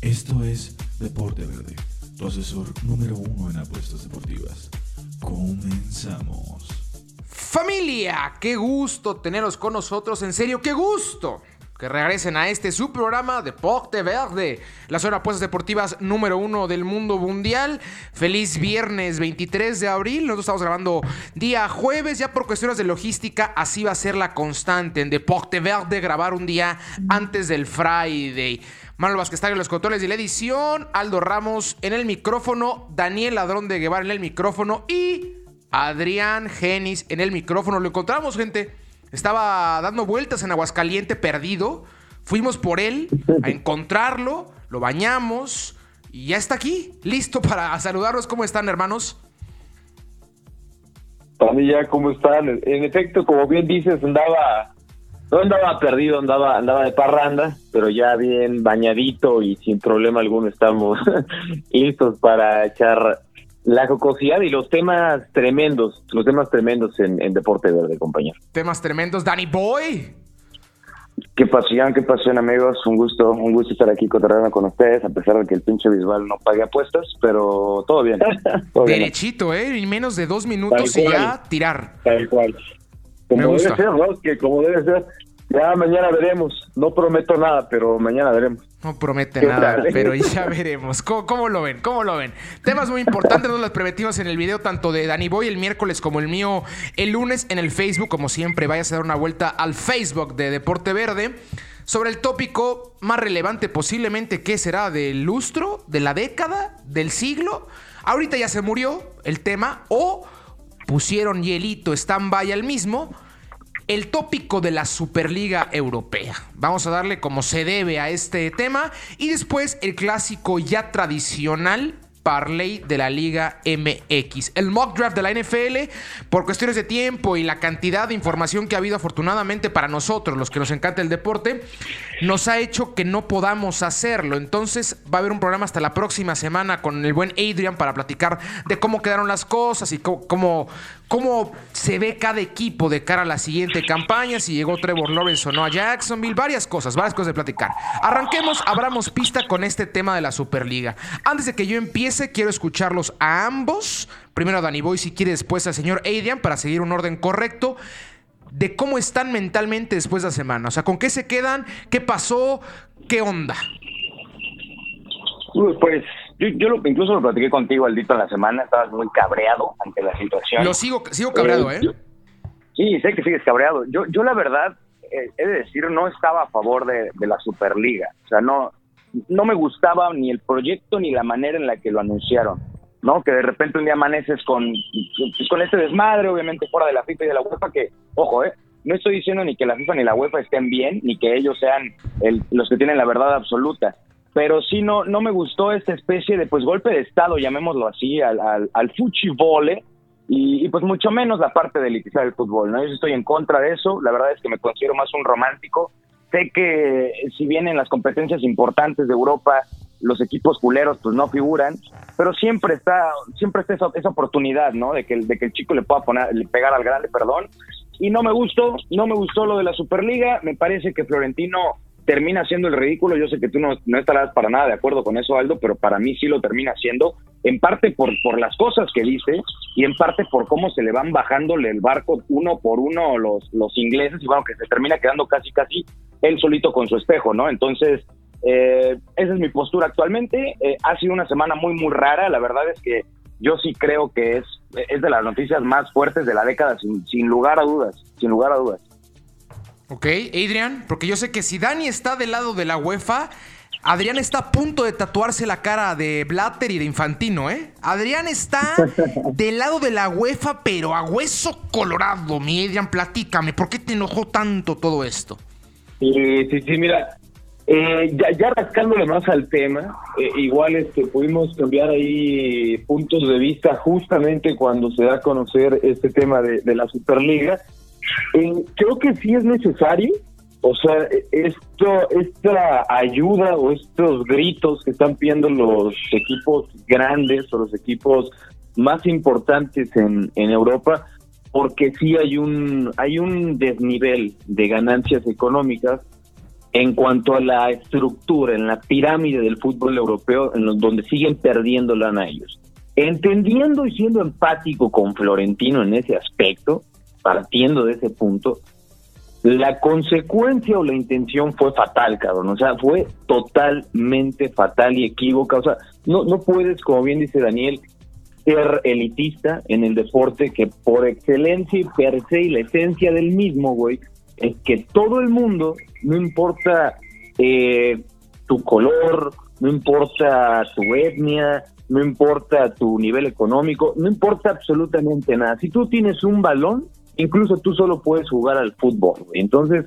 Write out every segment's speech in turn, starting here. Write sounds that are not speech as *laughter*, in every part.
Esto es Deporte Verde, tu asesor número uno en apuestas deportivas. Comenzamos. Familia, qué gusto teneros con nosotros, en serio, qué gusto que regresen a este su programa Deporte Verde, la zona de apuestas deportivas número uno del mundo mundial. Feliz viernes 23 de abril. Nosotros estamos grabando día jueves, ya por cuestiones de logística, así va a ser la constante en Deporte Verde, grabar un día antes del Friday. Manuel Vázquez en los controles de la edición, Aldo Ramos en el micrófono, Daniel Ladrón de Guevara en el micrófono y Adrián Genis en el micrófono. Lo encontramos, gente. Estaba dando vueltas en Aguascaliente perdido. Fuimos por él a encontrarlo, lo bañamos y ya está aquí, listo para saludarlos. ¿Cómo están, hermanos? Familia, ¿cómo están? En efecto, como bien dices, andaba no andaba perdido, andaba, andaba de parranda, pero ya bien bañadito y sin problema alguno estamos *laughs* listos para echar la jocosidad y los temas tremendos, los temas tremendos en, Deporte Verde, compañero. Temas tremendos, Danny Boy. Qué pasión, qué pasión, amigos. Un gusto, un gusto estar aquí cotorreando con ustedes, a pesar de que el pinche visual no pague apuestas, pero *laughs* todo bien. Derechito, ¿eh? En menos de dos minutos y ya tirar. Tal cual. Como debe ser, ¿no? Que como debe ser. Ya mañana veremos. No prometo nada, pero mañana veremos. No promete nada, pero ya veremos. ¿Cómo, lo ven? ¿Cómo lo ven? Temas muy importantes, nos las preventivas en el video, tanto de Danny Boy el miércoles como el mío el lunes en el Facebook. Como siempre, vayas a dar una vuelta al Facebook de Deporte Verde sobre el tópico más relevante posiblemente que será del lustro, de la década, del siglo. Ahorita ya se murió el tema o pusieron hielito stand-by al mismo el tópico de la Superliga Europea. Vamos a darle como se debe a este tema y después el clásico ya tradicional parlay de la Liga MX. El mock draft de la NFL, por cuestiones de tiempo y la cantidad de información que ha habido afortunadamente para nosotros, los que nos encanta el deporte, nos ha hecho que no podamos hacerlo. Entonces va a haber un programa hasta la próxima semana con el buen Adrian para platicar de cómo quedaron las cosas y cómo, cómo, se ve cada equipo de cara a la siguiente campaña, si llegó Trevor Lawrence o no a Jacksonville, varias cosas, varias cosas de platicar. Arranquemos, abramos pista con este tema de la Superliga. Antes de que yo empiece, quiero escucharlos a ambos. Primero a Danny Boy, si quiere, después al señor Adrian, para seguir un orden correcto de cómo están mentalmente después de la semana. O sea, ¿con qué se quedan? ¿Qué pasó? ¿Qué onda? Pues yo, yo lo, incluso lo platiqué contigo, Aldito, en la semana. Estabas muy cabreado ante la situación. Lo sigo, sigo cabreado, ¿eh? sí, sé que sigues cabreado. Yo, yo la verdad, eh, he de decir, no estaba a favor de, de la Superliga. O sea, no, no me gustaba ni el proyecto ni la manera en la que lo anunciaron, ¿no? Que de repente un día amaneces con, pues, con este desmadre, obviamente fuera de la FIFA y de la UEFA, que, ojo, ¿eh? No estoy diciendo ni que la FIFA ni la UEFA estén bien, ni que ellos sean los que tienen la verdad absoluta, pero sí no, no me gustó esta especie de, pues, golpe de Estado, llamémoslo así, al, al, al y, y, pues mucho menos la parte de elitizar el fútbol, ¿no? Yo estoy en contra de eso, la verdad es que me considero más un romántico, Sé que si bien en las competencias importantes de Europa los equipos culeros pues no figuran, pero siempre está siempre está esa, esa oportunidad, ¿no? De que, de que el chico le pueda poner, le pegar al grande, perdón. Y no me gustó, no me gustó lo de la Superliga. Me parece que Florentino termina haciendo el ridículo. Yo sé que tú no, no estarás para nada de acuerdo con eso, Aldo, pero para mí sí lo termina haciendo, en parte por, por las cosas que dice y en parte por cómo se le van bajándole el barco uno por uno los, los ingleses y bueno, que se termina quedando casi, casi él solito con su espejo, ¿no? Entonces, eh, esa es mi postura actualmente. Eh, ha sido una semana muy, muy rara. La verdad es que yo sí creo que es, es de las noticias más fuertes de la década, sin, sin lugar a dudas, sin lugar a dudas. Ok, Adrian, porque yo sé que si Dani está del lado de la UEFA, Adrián está a punto de tatuarse la cara de Blatter y de Infantino, ¿eh? Adrián está *laughs* del lado de la UEFA, pero a hueso colorado. Mi Adrián, platícame, ¿por qué te enojó tanto todo esto? Sí, sí, sí, mira, eh, ya, ya, rascándole más al tema, eh, igual este, pudimos cambiar ahí puntos de vista justamente cuando se da a conocer este tema de la Superliga creo que sí es necesario, o sea, esto, esta ayuda o estos gritos que están pidiendo los equipos grandes o los equipos más importantes en, en Europa, porque sí hay un hay un desnivel de ganancias económicas en cuanto a la estructura, en la pirámide del fútbol europeo, en donde siguen perdiendo lana ellos. Entendiendo y siendo empático con Florentino en ese aspecto, partiendo de ese punto, la consecuencia o la intención fue fatal, cabrón. O sea, fue totalmente fatal y equívoca. O sea, no, no puedes, como bien dice Daniel, ser elitista en el deporte que por excelencia y per se y la esencia del mismo, güey, es que todo el mundo, no importa eh, tu color, no importa tu etnia, no importa tu nivel económico, no importa absolutamente nada. Si tú tienes un balón, incluso tú solo puedes jugar al fútbol. Entonces,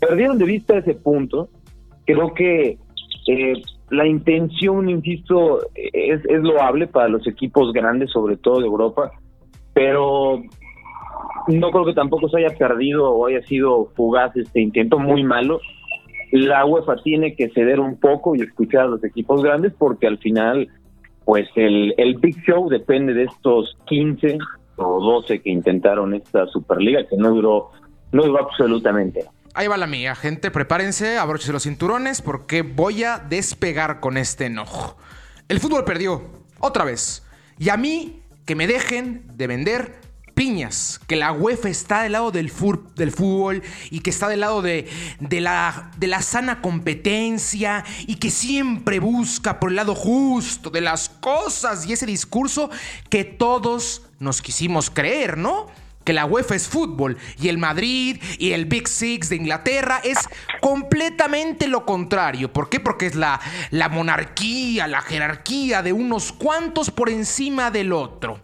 perdieron de vista ese punto. Creo que eh, la intención, insisto, es, es loable para los equipos grandes, sobre todo de Europa, pero no creo que tampoco se haya perdido o haya sido fugaz este intento muy malo. La UEFA tiene que ceder un poco y escuchar a los equipos grandes porque al final, pues el, el Big Show depende de estos 15 o 12 que intentaron esta Superliga que no duró, no duró absolutamente Ahí va la mía, gente. Prepárense, abróchense los cinturones porque voy a despegar con este enojo. El fútbol perdió, otra vez. Y a mí, que me dejen de vender piñas, que la UEFA está del lado del, del fútbol y que está del lado de, la, de la sana competencia y que siempre busca por el lado justo de las cosas y ese discurso que todos nos quisimos creer, ¿no? que la UEFA es fútbol y el Madrid y el Big Six de Inglaterra es completamente lo contrario. ¿Por qué? Porque es la, la monarquía, la jerarquía de unos cuantos por encima del otro.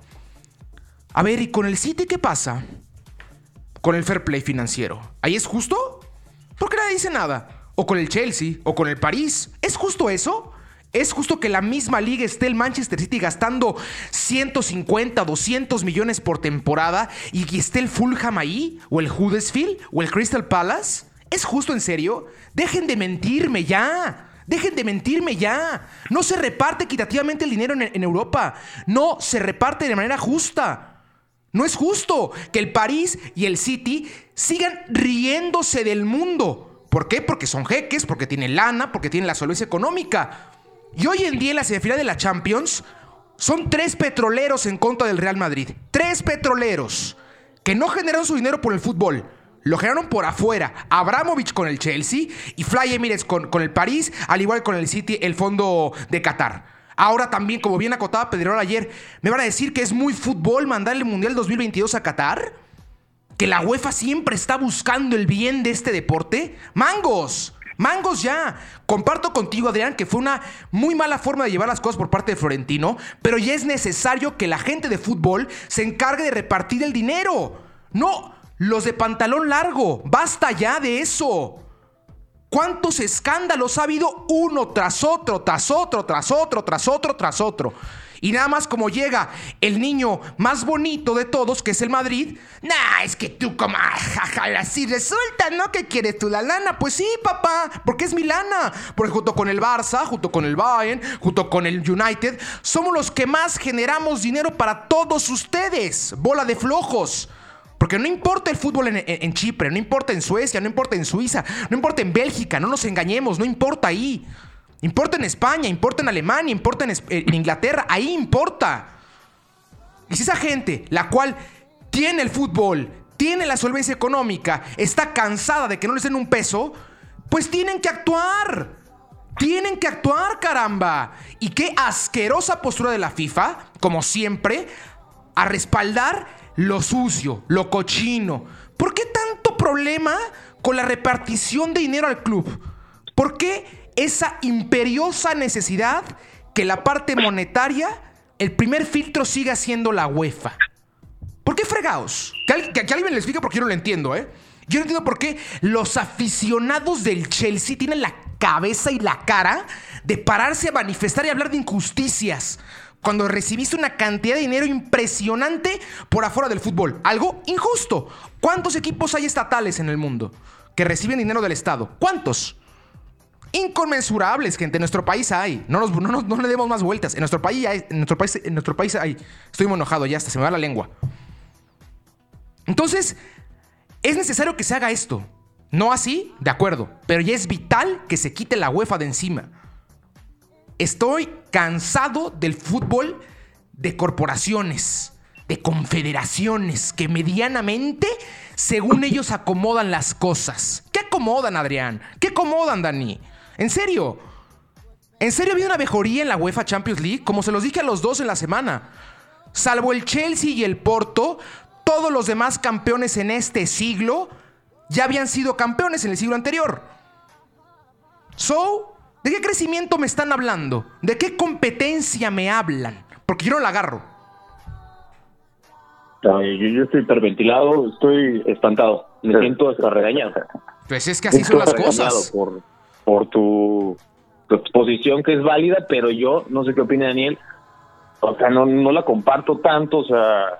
A ver, ¿y con el City qué pasa? Con el fair play financiero. ¿Ahí es justo? ¿Por qué nadie dice nada? ¿O con el Chelsea? ¿O con el París? ¿Es justo eso? ¿Es justo que la misma liga esté el Manchester City gastando 150, 200 millones por temporada y que esté el Fulham ahí? ¿O el Huddersfield? ¿O el Crystal Palace? ¿Es justo en serio? Dejen de mentirme ya. Dejen de mentirme ya. No se reparte equitativamente el dinero en, Europa. No se reparte de manera justa. No es justo que el París y el City sigan riéndose del mundo. ¿Por qué? Porque son jeques, porque tienen lana, porque tienen la solvencia económica. Y hoy en día en la semifinal de la Champions son tres petroleros en contra del Real Madrid. Tres petroleros que no generaron su dinero por el fútbol. Lo generaron por afuera. Abramovich con el Chelsea y Fly Emirates con, con el París, al igual con el City, el fondo de Qatar. Ahora también, como bien acotaba Pedrerol ayer, ¿me van a decir que es muy fútbol mandar el Mundial 2022 a Qatar? ¿Que la UEFA siempre está buscando el bien de este deporte? ¡Mangos! Mangos ya. Comparto contigo, Adrián, que fue una muy mala forma de llevar las cosas por parte de Florentino, pero ya es necesario que la gente de fútbol se encargue de repartir el dinero. No, los de pantalón largo. Basta ya de eso. ¿Cuántos escándalos ha habido uno tras otro, tras otro, tras otro, tras otro, tras otro? Y nada más como llega el niño más bonito de todos, que es el Madrid. Nah, es que tú como, así resulta, ¿no? ¿Qué quieres tú la lana? Pues sí, papá, porque es mi lana. Porque junto con el Barça, junto con el Bayern, junto con el United, somos los que más generamos dinero para todos ustedes. Bola de flojos. Porque no importa el fútbol en, Chipre, no importa en Suecia, no importa en Suiza, no importa en Bélgica, no nos engañemos, no importa ahí. Importa en España, importa en Alemania, importa en, Inglaterra, ahí importa. Y si esa gente, la cual tiene el fútbol, tiene la solvencia económica, está cansada de que no les den un peso, pues tienen que actuar. Tienen que actuar, caramba. Y qué asquerosa postura de la FIFA, como siempre, a respaldar lo sucio, lo cochino. ¿Por qué tanto problema con la repartición de dinero al club? ¿Por qué esa imperiosa necesidad que la parte monetaria, el primer filtro siga siendo la UEFA. ¿Por qué fregados? Que, alguien me lo explique porque yo no lo entiendo, ¿eh? Yo no entiendo por qué los aficionados del Chelsea tienen la cabeza y la cara de pararse a manifestar y hablar de injusticias cuando recibiste una cantidad de dinero impresionante por afuera del fútbol. Algo injusto. ¿Cuántos equipos hay estatales en el mundo que reciben dinero del Estado? ¿Cuántos? Inconmensurables, gente. En nuestro país hay. No, no, le demos más vueltas. En nuestro país hay. En nuestro país, en nuestro país hay. Estoy muy enojado ya hasta se me va la lengua. Entonces, es necesario que se haga esto. No así, de acuerdo, pero ya es vital que se quite la UEFA de encima. Estoy cansado del fútbol de corporaciones, de confederaciones, que medianamente, según ellos, acomodan las cosas. ¿Qué acomodan, Adrián? ¿Qué acomodan, Dani? ¿En serio? ¿En serio había una mejoría en la UEFA Champions League? Como se los dije a los dos en la semana. Salvo el Chelsea y el Porto, todos los demás campeones en este siglo ya habían sido campeones en el siglo anterior. So, ¿de qué crecimiento me están hablando? ¿De qué competencia me hablan? Porque yo no la agarro. Yo, yo estoy hiperventilado, estoy espantado. Me siento hasta regañado. Pues es que así son las cosas. Por, por tu, tu, exposición que es válida, pero yo, no sé qué opina Daniel, o sea, no, no la comparto tanto, o sea,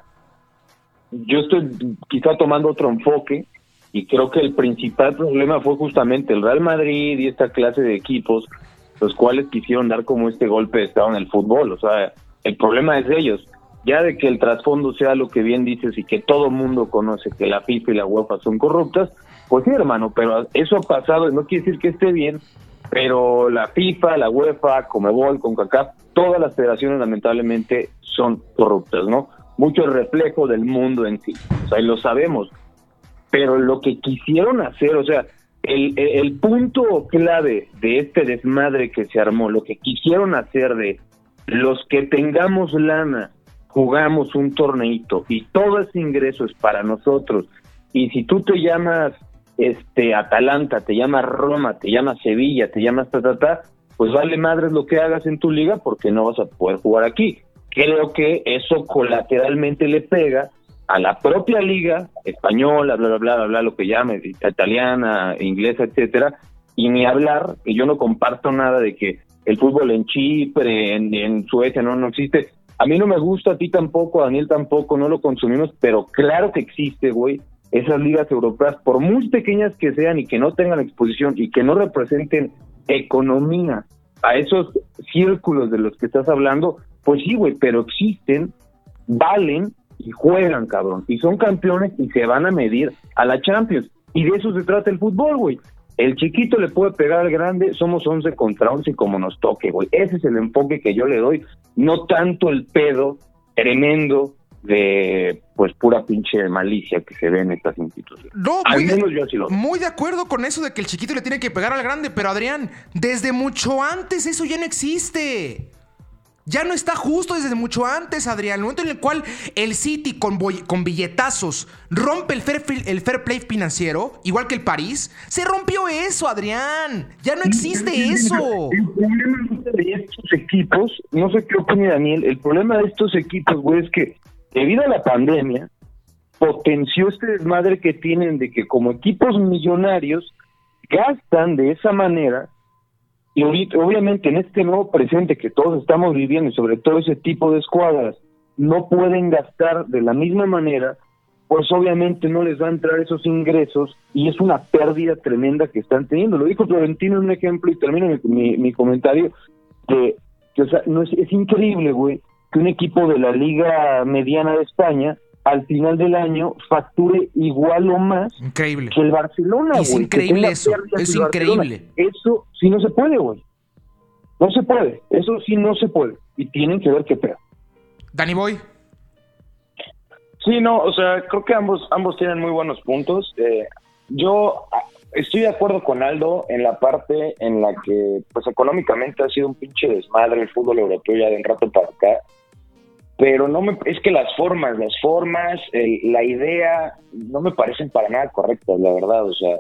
yo estoy quizá tomando otro enfoque y creo que el principal problema fue justamente el Real Madrid y esta clase de equipos, los cuales quisieron dar como este golpe de estado en el fútbol. O sea, el problema es de ellos. Ya de que el trasfondo sea lo que bien dices y que todo mundo conoce que la FIFA y la UEFA son corruptas, pues sí, hermano, pero eso ha pasado no quiere decir que esté bien, pero la FIFA, la UEFA, Comebol, CONCACAF, todas las federaciones lamentablemente son corruptas, ¿no? Mucho reflejo del mundo en sí, o sea, y lo sabemos pero lo que quisieron hacer, o sea, el, el, punto clave de este desmadre que se armó, lo que quisieron hacer de los que tengamos lana, jugamos un torneito y todo ese ingreso es para nosotros. Y si tú te llamas este Atalanta, te llamas Roma, te llamas Sevilla, te llamas ta, pues vale madres lo que hagas en tu liga porque no vas a poder jugar aquí. Creo que eso colateralmente le pega a la propia liga española, bla, bla, bla, bla, lo que llame, italiana, inglesa, etcétera, y ni hablar, que yo no comparto nada de que el fútbol en Chipre, en, Suecia, no, no existe. A mí no me gusta, a ti tampoco, a Daniel tampoco, no lo consumimos, pero claro que existe, güey, esas ligas europeas, por muy pequeñas que sean y que no tengan exposición y que no representen economía a esos círculos de los que estás hablando, pues sí, güey, pero existen, valen y juegan, cabrón, y son campeones y se van a medir a la Champions. Y de eso se trata el fútbol, güey. El chiquito le puede pegar al grande, somos 11 contra 11 como nos toque, güey. Ese es el enfoque que yo le doy, no tanto el pedo tremendo de pues pura pinche malicia que se ve en estas instituciones. No, al menos yo sí lo Muy de acuerdo con eso de que el chiquito le tiene que pegar al grande, pero Adrián, desde mucho antes eso ya no existe. Ya no está justo desde mucho antes, Adrián. El momento en el cual el City con, con billetazos rompe el fair, el fair play financiero, igual que el París, se rompió eso, Adrián. Ya no existe eso. El problema de estos equipos, no sé qué opina Daniel, el problema de estos equipos, güey, es que debido a la pandemia, potenció este desmadre que tienen de que como equipos millonarios gastan de esa manera y obviamente en este nuevo presente que todos estamos viviendo y sobre todo ese tipo de escuadras no pueden gastar de la misma manera, pues obviamente no les va a entrar esos ingresos y es una pérdida tremenda que están teniendo. Lo dijo Florentino en un ejemplo y termino mi, comentario que, o sea, no es, es increíble, güey, que un equipo de la liga mediana de España al final del año facture igual o más increíble. que el Barcelona. Es increíble eso, es increíble. Eso sí no se puede, güey. No se puede, eso sí no se puede. Y tienen que ver qué peor. Danny Boy. Sí, no, o sea, creo que ambos, ambos tienen muy buenos puntos. Eh, yo ah, estoy de acuerdo con Aldo en la parte en la que, pues económicamente ha sido un pinche desmadre el fútbol europeo ya de un rato para acá pero no me es que las formas, las formas, la idea no me parecen para nada correctas, la verdad, o sea,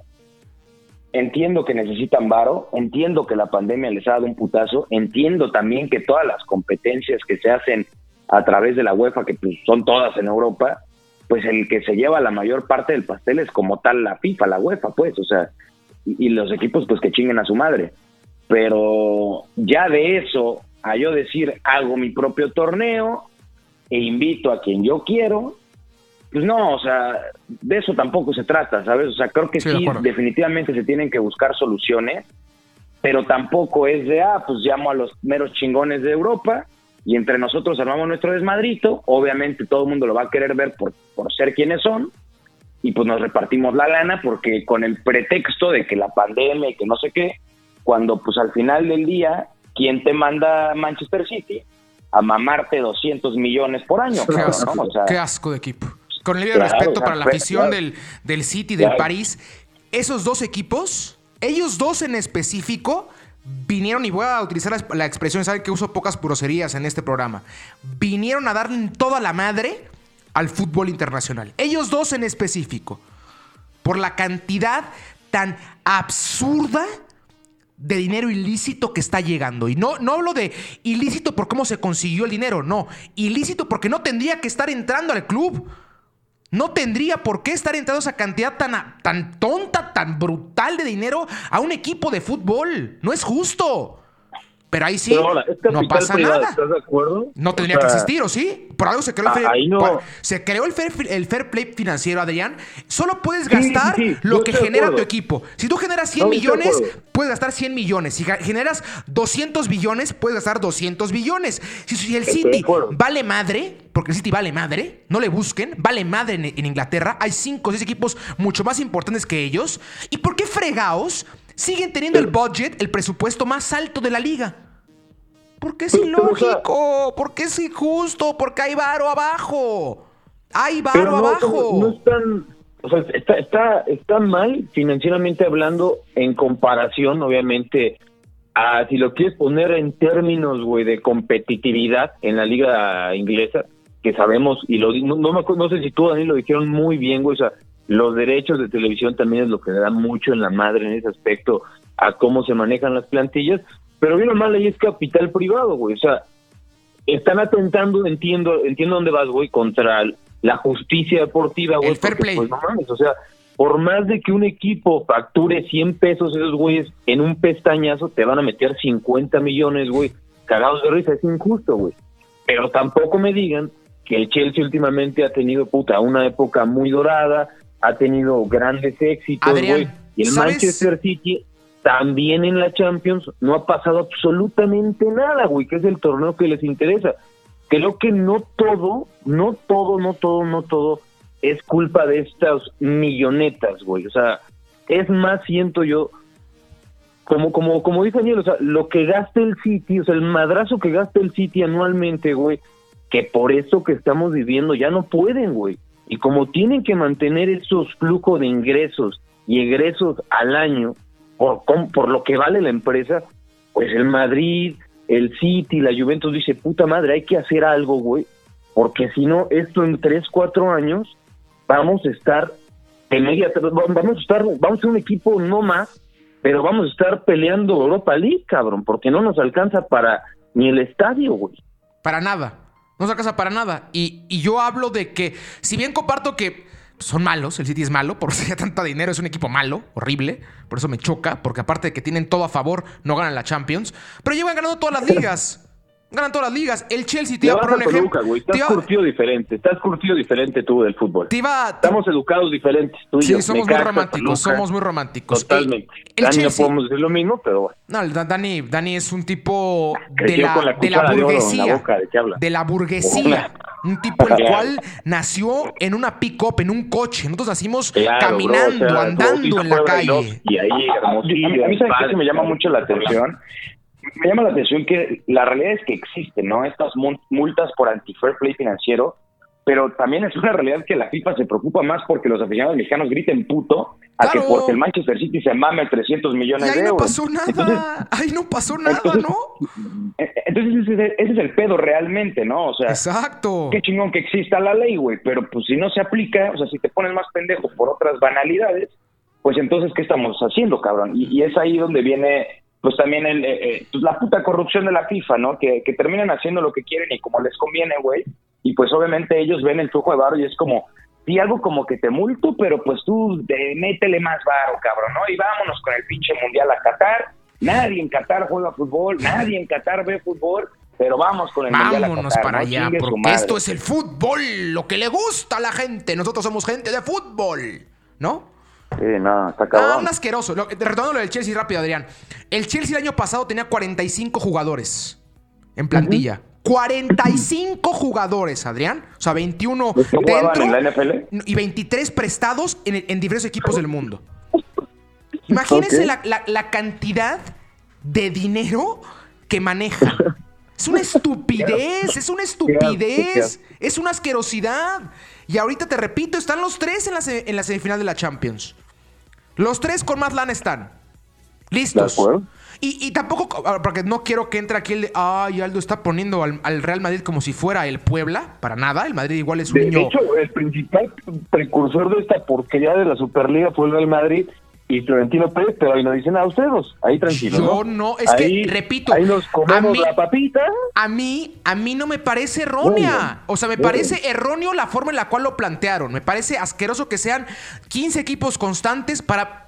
entiendo que necesitan varo, entiendo que la pandemia les ha dado un putazo, entiendo también que todas las competencias que se hacen a través de la UEFA, que pues, son todas en Europa, pues el que se lleva la mayor parte del pastel es como tal la FIFA, la UEFA, pues, o sea, y, y los equipos pues que chinguen a su madre. Pero ya de eso a yo decir hago mi propio torneo, e invito a quien yo quiero, pues no, o sea, de eso tampoco se trata, ¿sabes? O sea, creo que sí, definitivamente se tienen que buscar soluciones, pero tampoco es de, ah, pues llamo a los meros chingones de Europa y entre nosotros armamos nuestro desmadrito, obviamente todo el mundo lo va a querer ver por, por ser quienes son, y pues nos repartimos la lana porque con el pretexto de que la pandemia y que no sé qué, cuando pues al final del día, ¿quién te manda Manchester City? A mamarte 200 millones por año. Qué asco, ¿no? O sea, qué asco de equipo. Con el debido Claro, respeto o sea, para la afición claro. del, del City, del. París, esos dos equipos, ellos dos en específico, vinieron, y voy a utilizar la, la expresión, saben que uso pocas groserías en este programa, vinieron a darle toda la madre al fútbol internacional. Ellos dos en específico, por la cantidad tan absurda de dinero ilícito que está llegando. Y no, no hablo de ilícito por cómo se consiguió el dinero, no. Ilícito porque no tendría que estar entrando al club. No tendría por qué estar entrando esa cantidad tan, tan tonta, tan brutal de dinero a un equipo de fútbol. No es justo. Pero ahí sí, Pero ahora, es no pasa privado, nada. ¿Estás de acuerdo? No O tendría sea, que existir, ¿o sí? Por algo se creó el Ah, fair, ahí no. por- se creó el fair, el fair play financiero, Adrián. Solo puedes Sí, gastar sí, sí, lo que genera tu equipo. Si tú generas 100 No, estoy de millones, puedes gastar 100 millones. Si generas 200 billones, puedes gastar 200 billones. Si, si el City vale madre, porque el City vale madre, no le busquen, vale madre en, en Inglaterra. Hay 5 o 6 equipos mucho más importantes que ellos. ¿Y por qué fregaos siguen teniendo el budget, el presupuesto más alto de la liga? Porque es ilógico, porque es injusto, porque hay varo abajo. Hay varo no, abajo. No, no es tan- o sea, está, está, está mal financieramente hablando en comparación, obviamente, a si lo quieres poner en términos, güey, de competitividad en la liga inglesa, que sabemos, y lo no, no, me acuerdo- no sé si tú, Dani, lo dijeron muy bien, güey, o sea, los derechos de televisión también es lo que le da mucho en la madre en ese aspecto a cómo se manejan las plantillas, pero bien o mal ahí es capital privado, güey, o sea, están atentando, entiendo, entiendo dónde vas, güey, contra la justicia deportiva, güey. El fair porque, play. Pues no mames, o sea, por más de que un equipo facture 100 pesos, esos güeyes en un pestañazo te van a meter 50 millones, güey, cagados de risa, es injusto, güey. Pero tampoco me digan que el Chelsea últimamente ha tenido, puta, una época muy dorada, ha tenido grandes éxitos, Adrián, güey. Y el ¿sabes? Manchester City también en la Champions no ha pasado absolutamente nada, güey, que es el torneo que les interesa. Creo que no todo, no todo, no todo, no todo es culpa de estas millonetas, güey. O sea, es más, siento yo, como, como, como dice Daniel, o sea, lo que gasta el City, o sea, el madrazo que gasta el City anualmente, güey, que por eso que estamos viviendo ya no pueden, güey. Y como tienen que mantener esos flujos de ingresos y egresos al año, por, por lo que vale la empresa, pues el Madrid, el City, la Juventus dice, puta madre, hay que hacer algo, güey, porque si no, esto en tres, cuatro años vamos a estar en media, vamos a estar, vamos a ser un equipo no más, pero vamos a estar peleando Europa League, cabrón, porque no nos alcanza para ni el estadio, güey. Para nada. No se alcanza para nada. Y, y yo hablo de que, si bien comparto que son malos, el City es malo, por *laughs* ser tanta dinero, es un equipo malo, horrible. Por eso me choca, porque aparte de que tienen todo a favor, no ganan la Champions. Pero llevan ganando todas las ligas. Ganan todas las ligas. El Chelsea, te iba a poner un ejemplo. Toluca, güey, Te estás iba- curtido diferente, estás curtido diferente tú del fútbol. te iba- Estamos educados diferentes, tú y yo. Sí, somos muy románticos, Toluca, somos muy románticos. Totalmente. El, el Dani no Chelsea- podemos decir lo mismo, pero bueno. No, el Dani, Dani es un tipo de la, de la cuchara de oro en la burguesía. boca, ¿de la burguesía. Un tipo el Claro. cual nació en una pick-up, en un coche. Nosotros nacimos Claro, caminando, bro, o sea, andando en la calle. Y ahí, Hermosillo. a mí ¿sabes qué? Me llama mucho la atención. Me llama la atención que la realidad es que existen, ¿no? Estas mul- multas por anti-fair play financiero, pero también es una realidad que la FIFA se preocupa más porque los aficionados mexicanos griten puto a Claro. que porque el Manchester City se mame 300 Y millones ahí de no euros. pasó nada. Entonces, ahí no pasó nada, entonces- ¿no? eh, entonces ese, es el- ese es el pedo realmente, ¿no? O sea, Exacto. qué chingón que exista la ley, güey, pero pues si no se aplica, o sea, si te pones más pendejo por otras banalidades, pues entonces, ¿qué estamos haciendo, cabrón? Y, y es ahí donde viene, pues también el, eh, eh, pues, la puta corrupción de la FIFA, ¿no? Que, que terminan haciendo lo que quieren y como les conviene, güey, y pues obviamente ellos ven el flujo de varo y es como, sí, algo como que te multo, pero pues tú de, métele más varo, cabrón, ¿no? Y vámonos con el pinche mundial a Qatar. Nadie en Qatar juega fútbol, nadie en Qatar ve fútbol, pero vamos con el mundial a Vámonos Qatar, para ¿no? allá, porque esto es el fútbol, lo que le gusta a la gente. Nosotros somos gente de fútbol, ¿no? Sí, no, está Ah, cabrón. un asqueroso. Lo- Retomando lo del Chelsea rápido, Adrián. El Chelsea el año pasado tenía 45 jugadores en plantilla. 45 jugadores, Adrián. O sea, 21 ¿Los que jugaban dentro en la NFL? y 23 prestados en, en diferentes equipos del mundo. Imagínense la, la- la cantidad de dinero que manejan. Es una *laughs* estupidez, es una estupidez, es una asquerosidad. Y ahorita te repito, están los tres en la, en la semifinal de la Champions. Los tres con más lana están. Listos. De acuerdo. Y, y tampoco, ah, porque no quiero que entre aquí el de, ay, Aldo está poniendo al, al Real Madrid como si fuera el Puebla, para nada. El Madrid igual es un De niño. hecho, el principal precursor de esta porquería de la Superliga fue el Real Madrid y Florentino Pérez, pero ahí no dicen nada ustedes. Ahí tranquilo. Yo no, es que, Ahí- repito, Ahí nos a comemos mí- la papita. A mí, a mí no me parece errónea. O sea, me parece erróneo la forma en la cual lo plantearon. Me parece asqueroso que sean 15 equipos constantes para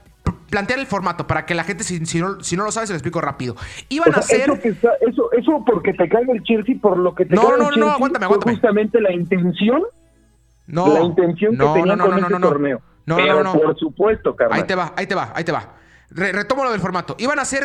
plantear el formato, para que la gente, si, si no, si no lo sabe, se lo explico rápido. Iban O sea, a ser... eso, que está- eso, eso porque te cae el Chelsea, por lo que te No, cae no, el no, aguántame, aguántame. justamente la intención, No, la intención no, que tenían no, no, con no, este no, no. torneo. No, pero no, no, no. por supuesto, carnal. Ahí te va, ahí te va, ahí te va. Re- retomo lo del formato. Iban a ser,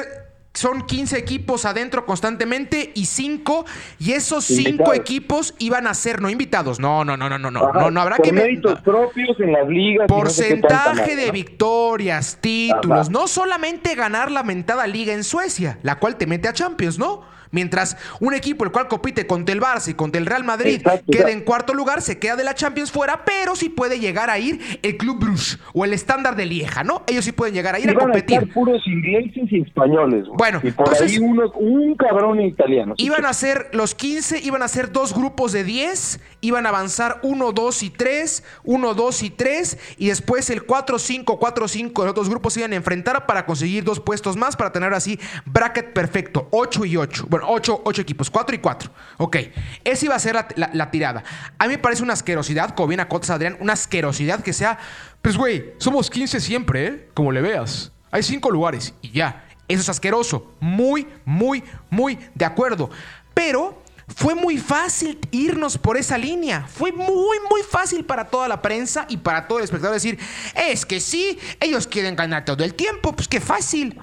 son 15 equipos adentro constantemente y 5, y esos 5 Invitados. equipos iban a ser no invitados. No, no, no, no, no, no. Ajá, No, no habrá que. méritos propios en las ligas. y no sé Porcentaje de victorias, títulos. Ajá. No solamente ganar la mentada liga en Suecia, la cual te mete a Champions, ¿no? Mientras un equipo el cual compite contra el Barça y contra el Real Madrid Exacto, queda en cuarto lugar, se queda de la Champions fuera, pero sí puede llegar a ir el Club Bruges o el estándar de Lieja, ¿no? Ellos sí pueden llegar a ir a Iban a competir. estar puros ingleses y españoles. güey. Bueno, y por entonces- ahí uno, un cabrón italiano. Iban a ser los 15, iban a ser dos grupos de 10, iban a avanzar 1, 2 y 3, 1, 2 y 3, y después el 4, 5, 4, 5 de los otros grupos se iban a enfrentar para conseguir dos puestos más, para tener así bracket perfecto, 8 y 8. Bueno, 8, 8 equipos, 4 y 4. Ok, esa iba a ser la, la- tirada. A mí me parece una asquerosidad, como bien acotas Adrián, una asquerosidad que sea, pues güey, somos 15 siempre, ¿eh? Como le veas. Hay 5 lugares y ya. Eso es asqueroso. Muy, muy, muy de acuerdo. Pero fue muy fácil irnos por esa línea. Fue muy, muy fácil para toda la prensa y para todo el espectador decir, es que sí, ellos quieren ganar todo el tiempo, pues qué fácil.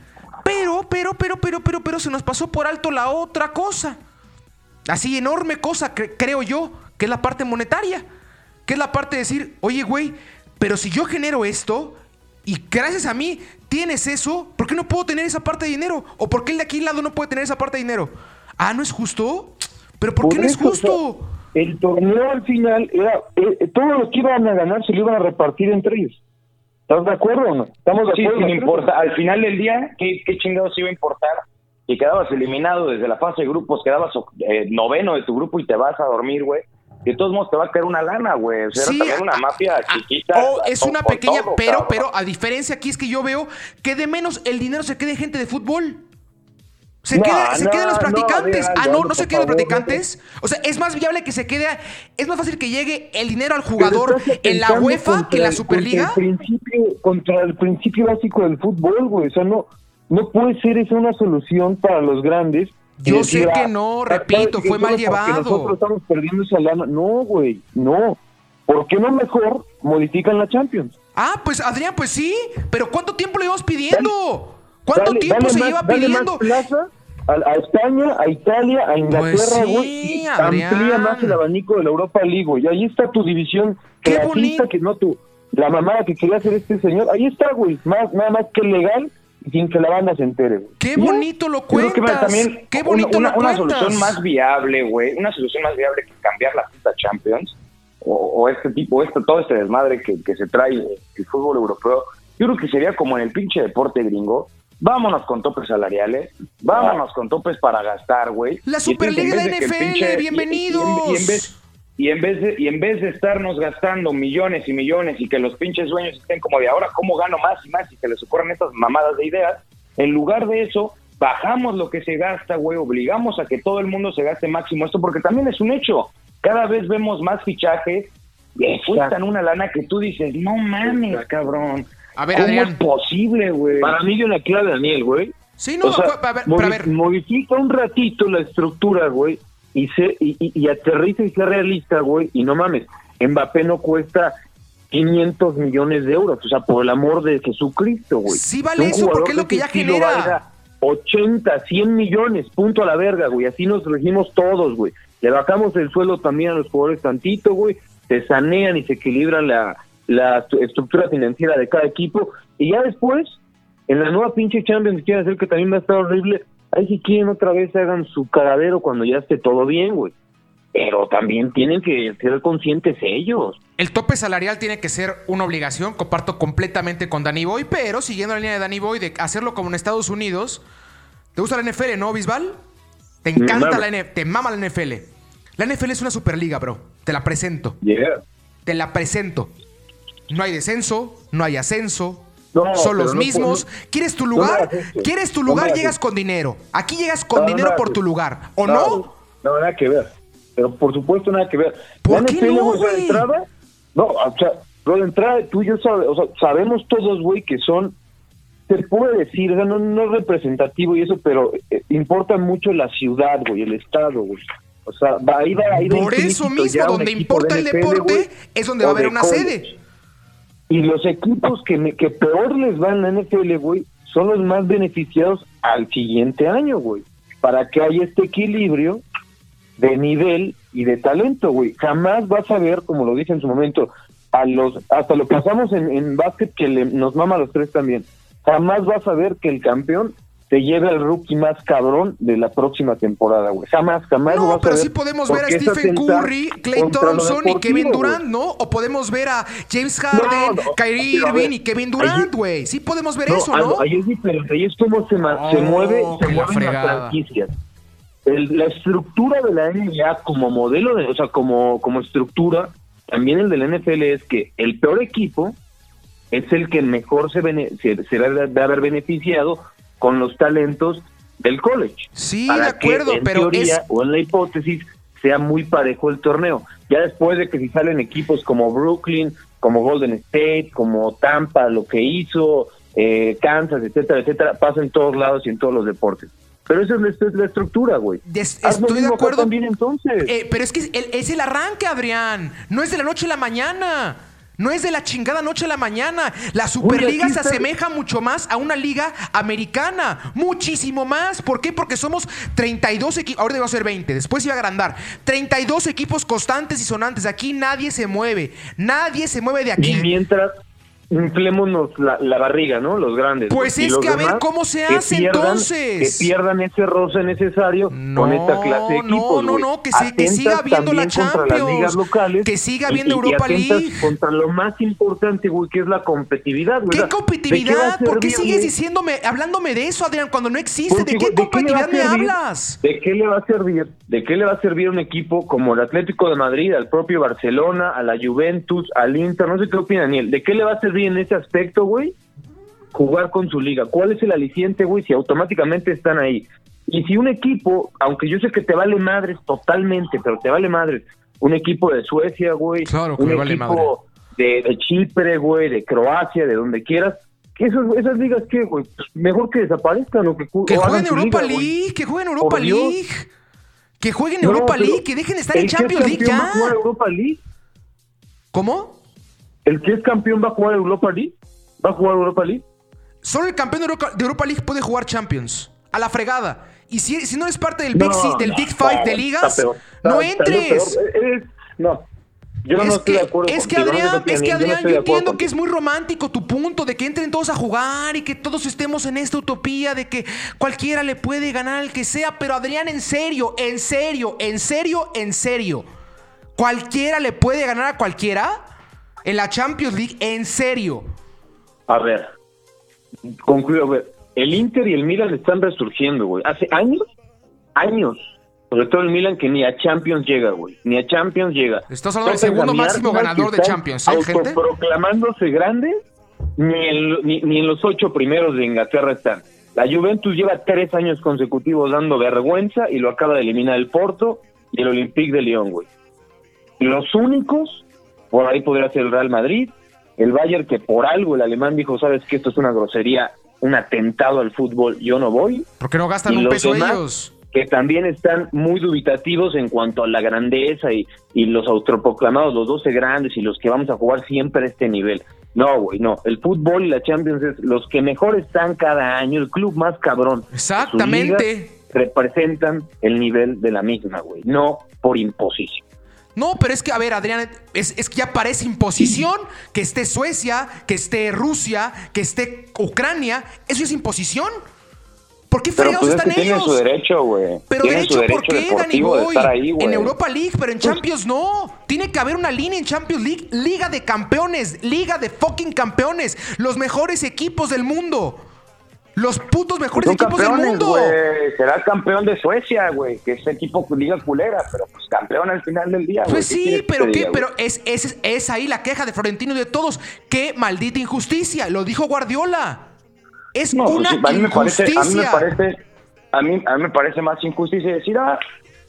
Pero, pero, pero, pero, pero, pero se nos pasó por alto la otra cosa. Así enorme cosa, cre- creo yo, que es la parte monetaria. Que es la parte de decir, oye, güey, pero si yo genero esto y gracias a mí tienes eso, ¿por qué no puedo tener esa parte de dinero? ¿O por qué el de aquí al lado no puede tener esa parte de dinero? Ah, ¿no es justo? ¿Pero por, qué no es eso, o sea, justo? el torneo al final era, eh, todos los que iban a ganar se lo iban a repartir entre ellos. ¿Estás de acuerdo o no? Estamos de Sí, acuerdo. sin. Al final del día, ¿qué, qué chingados iba a importar? Que quedabas eliminado desde la fase de grupos, quedabas eh, noveno de tu grupo y te vas a dormir, güey. De todos modos te va a caer una lana, güey. O sea, Sí, era una ah, mafia ah, chiquita. oh, es con- una pequeña, todo, pero, cabrón. pero a diferencia aquí es que yo veo que de menos el dinero se quede en gente de fútbol. Se No, queda, se no, quedan los practicantes. ah, no, no se quedan los favor, practicantes. O sea, es más viable que se quede. Es más fácil que llegue el dinero al jugador en la UEFA que en la Superliga. Contra el, principio, contra el principio básico del fútbol, güey. O sea, no, no puede ser esa una solución para los grandes. Yo sé que ah, no, ¿sabes repito, fue mal llevado. Nosotros estamos perdiendo esa lana. No, güey, no. ¿Por qué no mejor modifican la Champions? Ah, pues Adrián, pues sí. Pero ¿cuánto tiempo le íbamos pidiendo? ¿Cuánto Dale- tiempo dale se más- lleva pidiendo? Plaza a, a España, a Italia, a Inglaterra, Pues sí, y amplía más el abanico de la Europa League, güey. Y ahí está tu división Qué bonito. que no tu la mamada que quería hacer este señor. Ahí está, güey. Más, nada más que legal sin que la banda se entere, güey. Qué bonito lo Yo creo que cuentas. también Qué bonito una, lo una cuentas. solución más viable, güey, una solución más viable que cambiar la puta Champions o, o este tipo, este, todo este desmadre que, que se trae el fútbol europeo, yo creo que sería como en el pinche deporte gringo. Vámonos con topes salariales, vámonos con topes para gastar, güey. La Y Superliga y de NFL, pinche- y- y- bienvenidos. Y, en vez, y en vez de y en vez de estarnos gastando millones y millones y que los pinches dueños estén como de ahora cómo gano más y más y que les ocurran estas mamadas de ideas, en lugar de eso bajamos lo que se gasta, güey, obligamos a que todo el mundo se gaste máximo esto porque también es un hecho. Cada vez vemos más fichajes que cuestan una lana que tú dices, "No mames, cabrón." A ver, ¿Cómo Adrián. es posible, güey? Para mí, yo la clave, Daniel, güey. Sí, no, O sea, a ver, modi- pero a ver. modifica un ratito la estructura, güey, y, se, y, y, y aterriza y sea realista, güey, y no mames, Mbappé no cuesta 500 millones de euros, o sea, por el amor de Jesucristo, güey. Sí vale eso, porque es lo que ya genera. valga 80, 100 millones, punto a la verga, güey, así nos regimos todos, güey. le bajamos el suelo también a los jugadores tantito, güey, se sanean y se equilibra la, la estructura financiera de cada equipo, y ya después, en la nueva pinche Champions, quieren hacer que también va a estar horrible, ahí si quieren otra vez hagan su cagadero cuando ya esté todo bien, güey. Pero también tienen que ser conscientes ellos. El tope salarial tiene que ser una obligación, comparto completamente con Danny Boy, pero siguiendo la línea de Danny Boy de hacerlo como en Estados Unidos, ¿te gusta la NFL, no, Bisbal? Te encanta la NFL, te mama la NFL. La NFL es una superliga, bro. Te la presento. Yeah. Te la presento. No hay descenso, no hay ascenso. son los mismos. ¿Quieres tu lugar? ¿Quieres tu lugar? llegas con dinero. Aquí llegas con dinero por tu lugar. ¿O no? No, nada que ver. Pero por supuesto nada que ver. ¿Por qué no, de entrada, no, o sea, de entrada tú y yo o sea, sabemos todos, güey, que son se puede decir, o sea, no, no es representativo y eso, pero eh, importa mucho la ciudad, güey, el estado, güey. O sea, va, ahí va, ahí Por eso mismo, donde importa el deporte, es donde va a haber una sede. Y los equipos que, que peor les van la NFL, güey, son los más beneficiados al siguiente año, güey. Para que haya este equilibrio de nivel y de talento, güey. Jamás vas a ver, como lo dije en su momento, a los hasta lo pasamos en, en básquet que le, nos mama a los tres también. Jamás vas a ver que el campeón te lleve al rookie más cabrón de la próxima temporada, güey. Jamás, jamás. No, pero sí podemos ver a Stephen Curry, Clay Thompson y Kevin Durant, ¿no? O podemos ver a James Harden, Kyrie Irving y Kevin Durant, güey. Sí podemos ver eso, ¿no? Ahí es diferente, ahí es como se, se oh, mueve, se mueven las franquicias la estructura de la NBA como modelo, de, o sea, como, como estructura, también el del NFL es que el peor equipo es el que mejor se, se, se de haber beneficiado con los talentos del college. Sí, de acuerdo, en pero teoría, o en la hipótesis sea muy parejo el torneo. Ya después de que si salen equipos como Brooklyn, como Golden State, como Tampa, lo que hizo eh, Kansas, etcétera, etcétera, pasa en todos lados y en todos los deportes. Pero esa es la, estructura, güey. estoy de acuerdo. También entonces. Eh, pero es que es el arranque, Adrián. No es de la noche a la mañana. No es de la chingada noche a la mañana. La Superliga se asemeja mucho más a una liga americana. Muchísimo más. ¿Por qué? Porque somos 32 equipos. Ahora debo ser 20. Después iba a agrandar. 32 equipos constantes y sonantes. Aquí nadie se mueve. Nadie se mueve de aquí. Y mientras inflémonos la, la, barriga, ¿no? Los grandes. Pues es que a ver cómo se hace entonces. Que pierdan ese roce necesario con esta clase de equipos. No, no, no, que, que siga habiendo la Champions. Locales, que siga habiendo Europa League. Contra lo más importante, güey, que es la competitividad. ¿Qué competitividad? ¿Por qué sigues diciéndome, hablándome de eso, Adrián, cuando no existe? ¿De qué competitividad me hablas? ¿De qué le va a servir? ¿De qué le va a servir un equipo como el Atlético de Madrid, al propio Barcelona, a la Juventus, al Inter? No sé qué opina Daniel. ¿De qué le va a servir en ese aspecto, güey, jugar con su liga. ¿Cuál es el aliciente, güey, si automáticamente están ahí? Y si un equipo, aunque yo sé que te vale madres totalmente, pero te vale madres, un equipo de Suecia, güey, un equipo de, Chipre, güey, de Croacia, de donde quieras, que esas ligas, ¿qué, güey? Pues mejor que desaparezcan o que, que jueguen Europa League, que jueguen Europa League. Que jueguen Europa League, que dejen de estar en Champions League ya. Europa League? ¿Cómo? ¿El que es campeón va a jugar Europa League? ¿Va a jugar Europa League? Solo el campeón de Europa, League puede jugar Champions. A la fregada. Y si, si no eres parte del Big, del Big Five de ligas, no entres. no. Yo es no estoy que, de acuerdo es que Adrián, es que Adrián, yo, entiendo que es muy romántico tu punto de que entren todos a jugar y que todos estemos en esta utopía de que cualquiera le puede ganar al que sea, pero Adrián, en serio, en serio, en serio, en serio, ¿cualquiera le puede ganar a cualquiera? En la Champions League, en serio. A ver, concluyo, a ver, el Inter y el Milan están resurgiendo, güey. Hace años, años, sobre todo el Milan que ni a Champions llega, güey. Ni a Champions llega. Estás hablando del segundo máximo ganador de Champions, ¿eh, gente? Proclamándose grandes, ni en, ni, en los ocho primeros de Inglaterra están. La Juventus lleva tres años consecutivos dando vergüenza y lo acaba de eliminar el Porto y el Olympique de Lyon, güey. Los únicos por ahí podría ser el Real Madrid, el Bayern que por algo el alemán dijo, sabes que esto es una grosería, un atentado al fútbol, yo no voy. Porque no gastan un peso ellos? Que también están muy dubitativos en cuanto a la grandeza y, y los autoproclamados, los 12 grandes y los que vamos a jugar siempre a este nivel. No, güey, no. El fútbol y la Champions es los que mejor están cada año, el club más cabrón. Exactamente representan el nivel de la misma, güey, no por imposición. No, pero es que, a ver, Adrián, es, es, que ya parece imposición que esté Suecia, que esté Rusia, que esté Ucrania. ¿Eso es imposición? ¿Por qué fregados pues están es que ellos? Tienen su derecho, güey. Pero Tienen derecho, su derecho ¿por qué, Dani Boy? ahí. En Europa League, pero en Pues- Champions no. Tiene que haber una línea en Champions League. Liga de campeones. Liga de fucking campeones. Los mejores equipos del mundo. Los putos mejores Son equipos del mundo. güey. Será campeón de Suecia, güey, que es equipo liga culera, pero pues campeón al final del día. Pues ¿Qué sí, pero qué, pero es, es, es ahí la queja de Florentino y de todos. Qué maldita injusticia. Lo dijo Guardiola. Es No, pues una sí, a mí me parece, injusticia. a mí me parece, a mí, a mí me parece más injusticia decir, ah,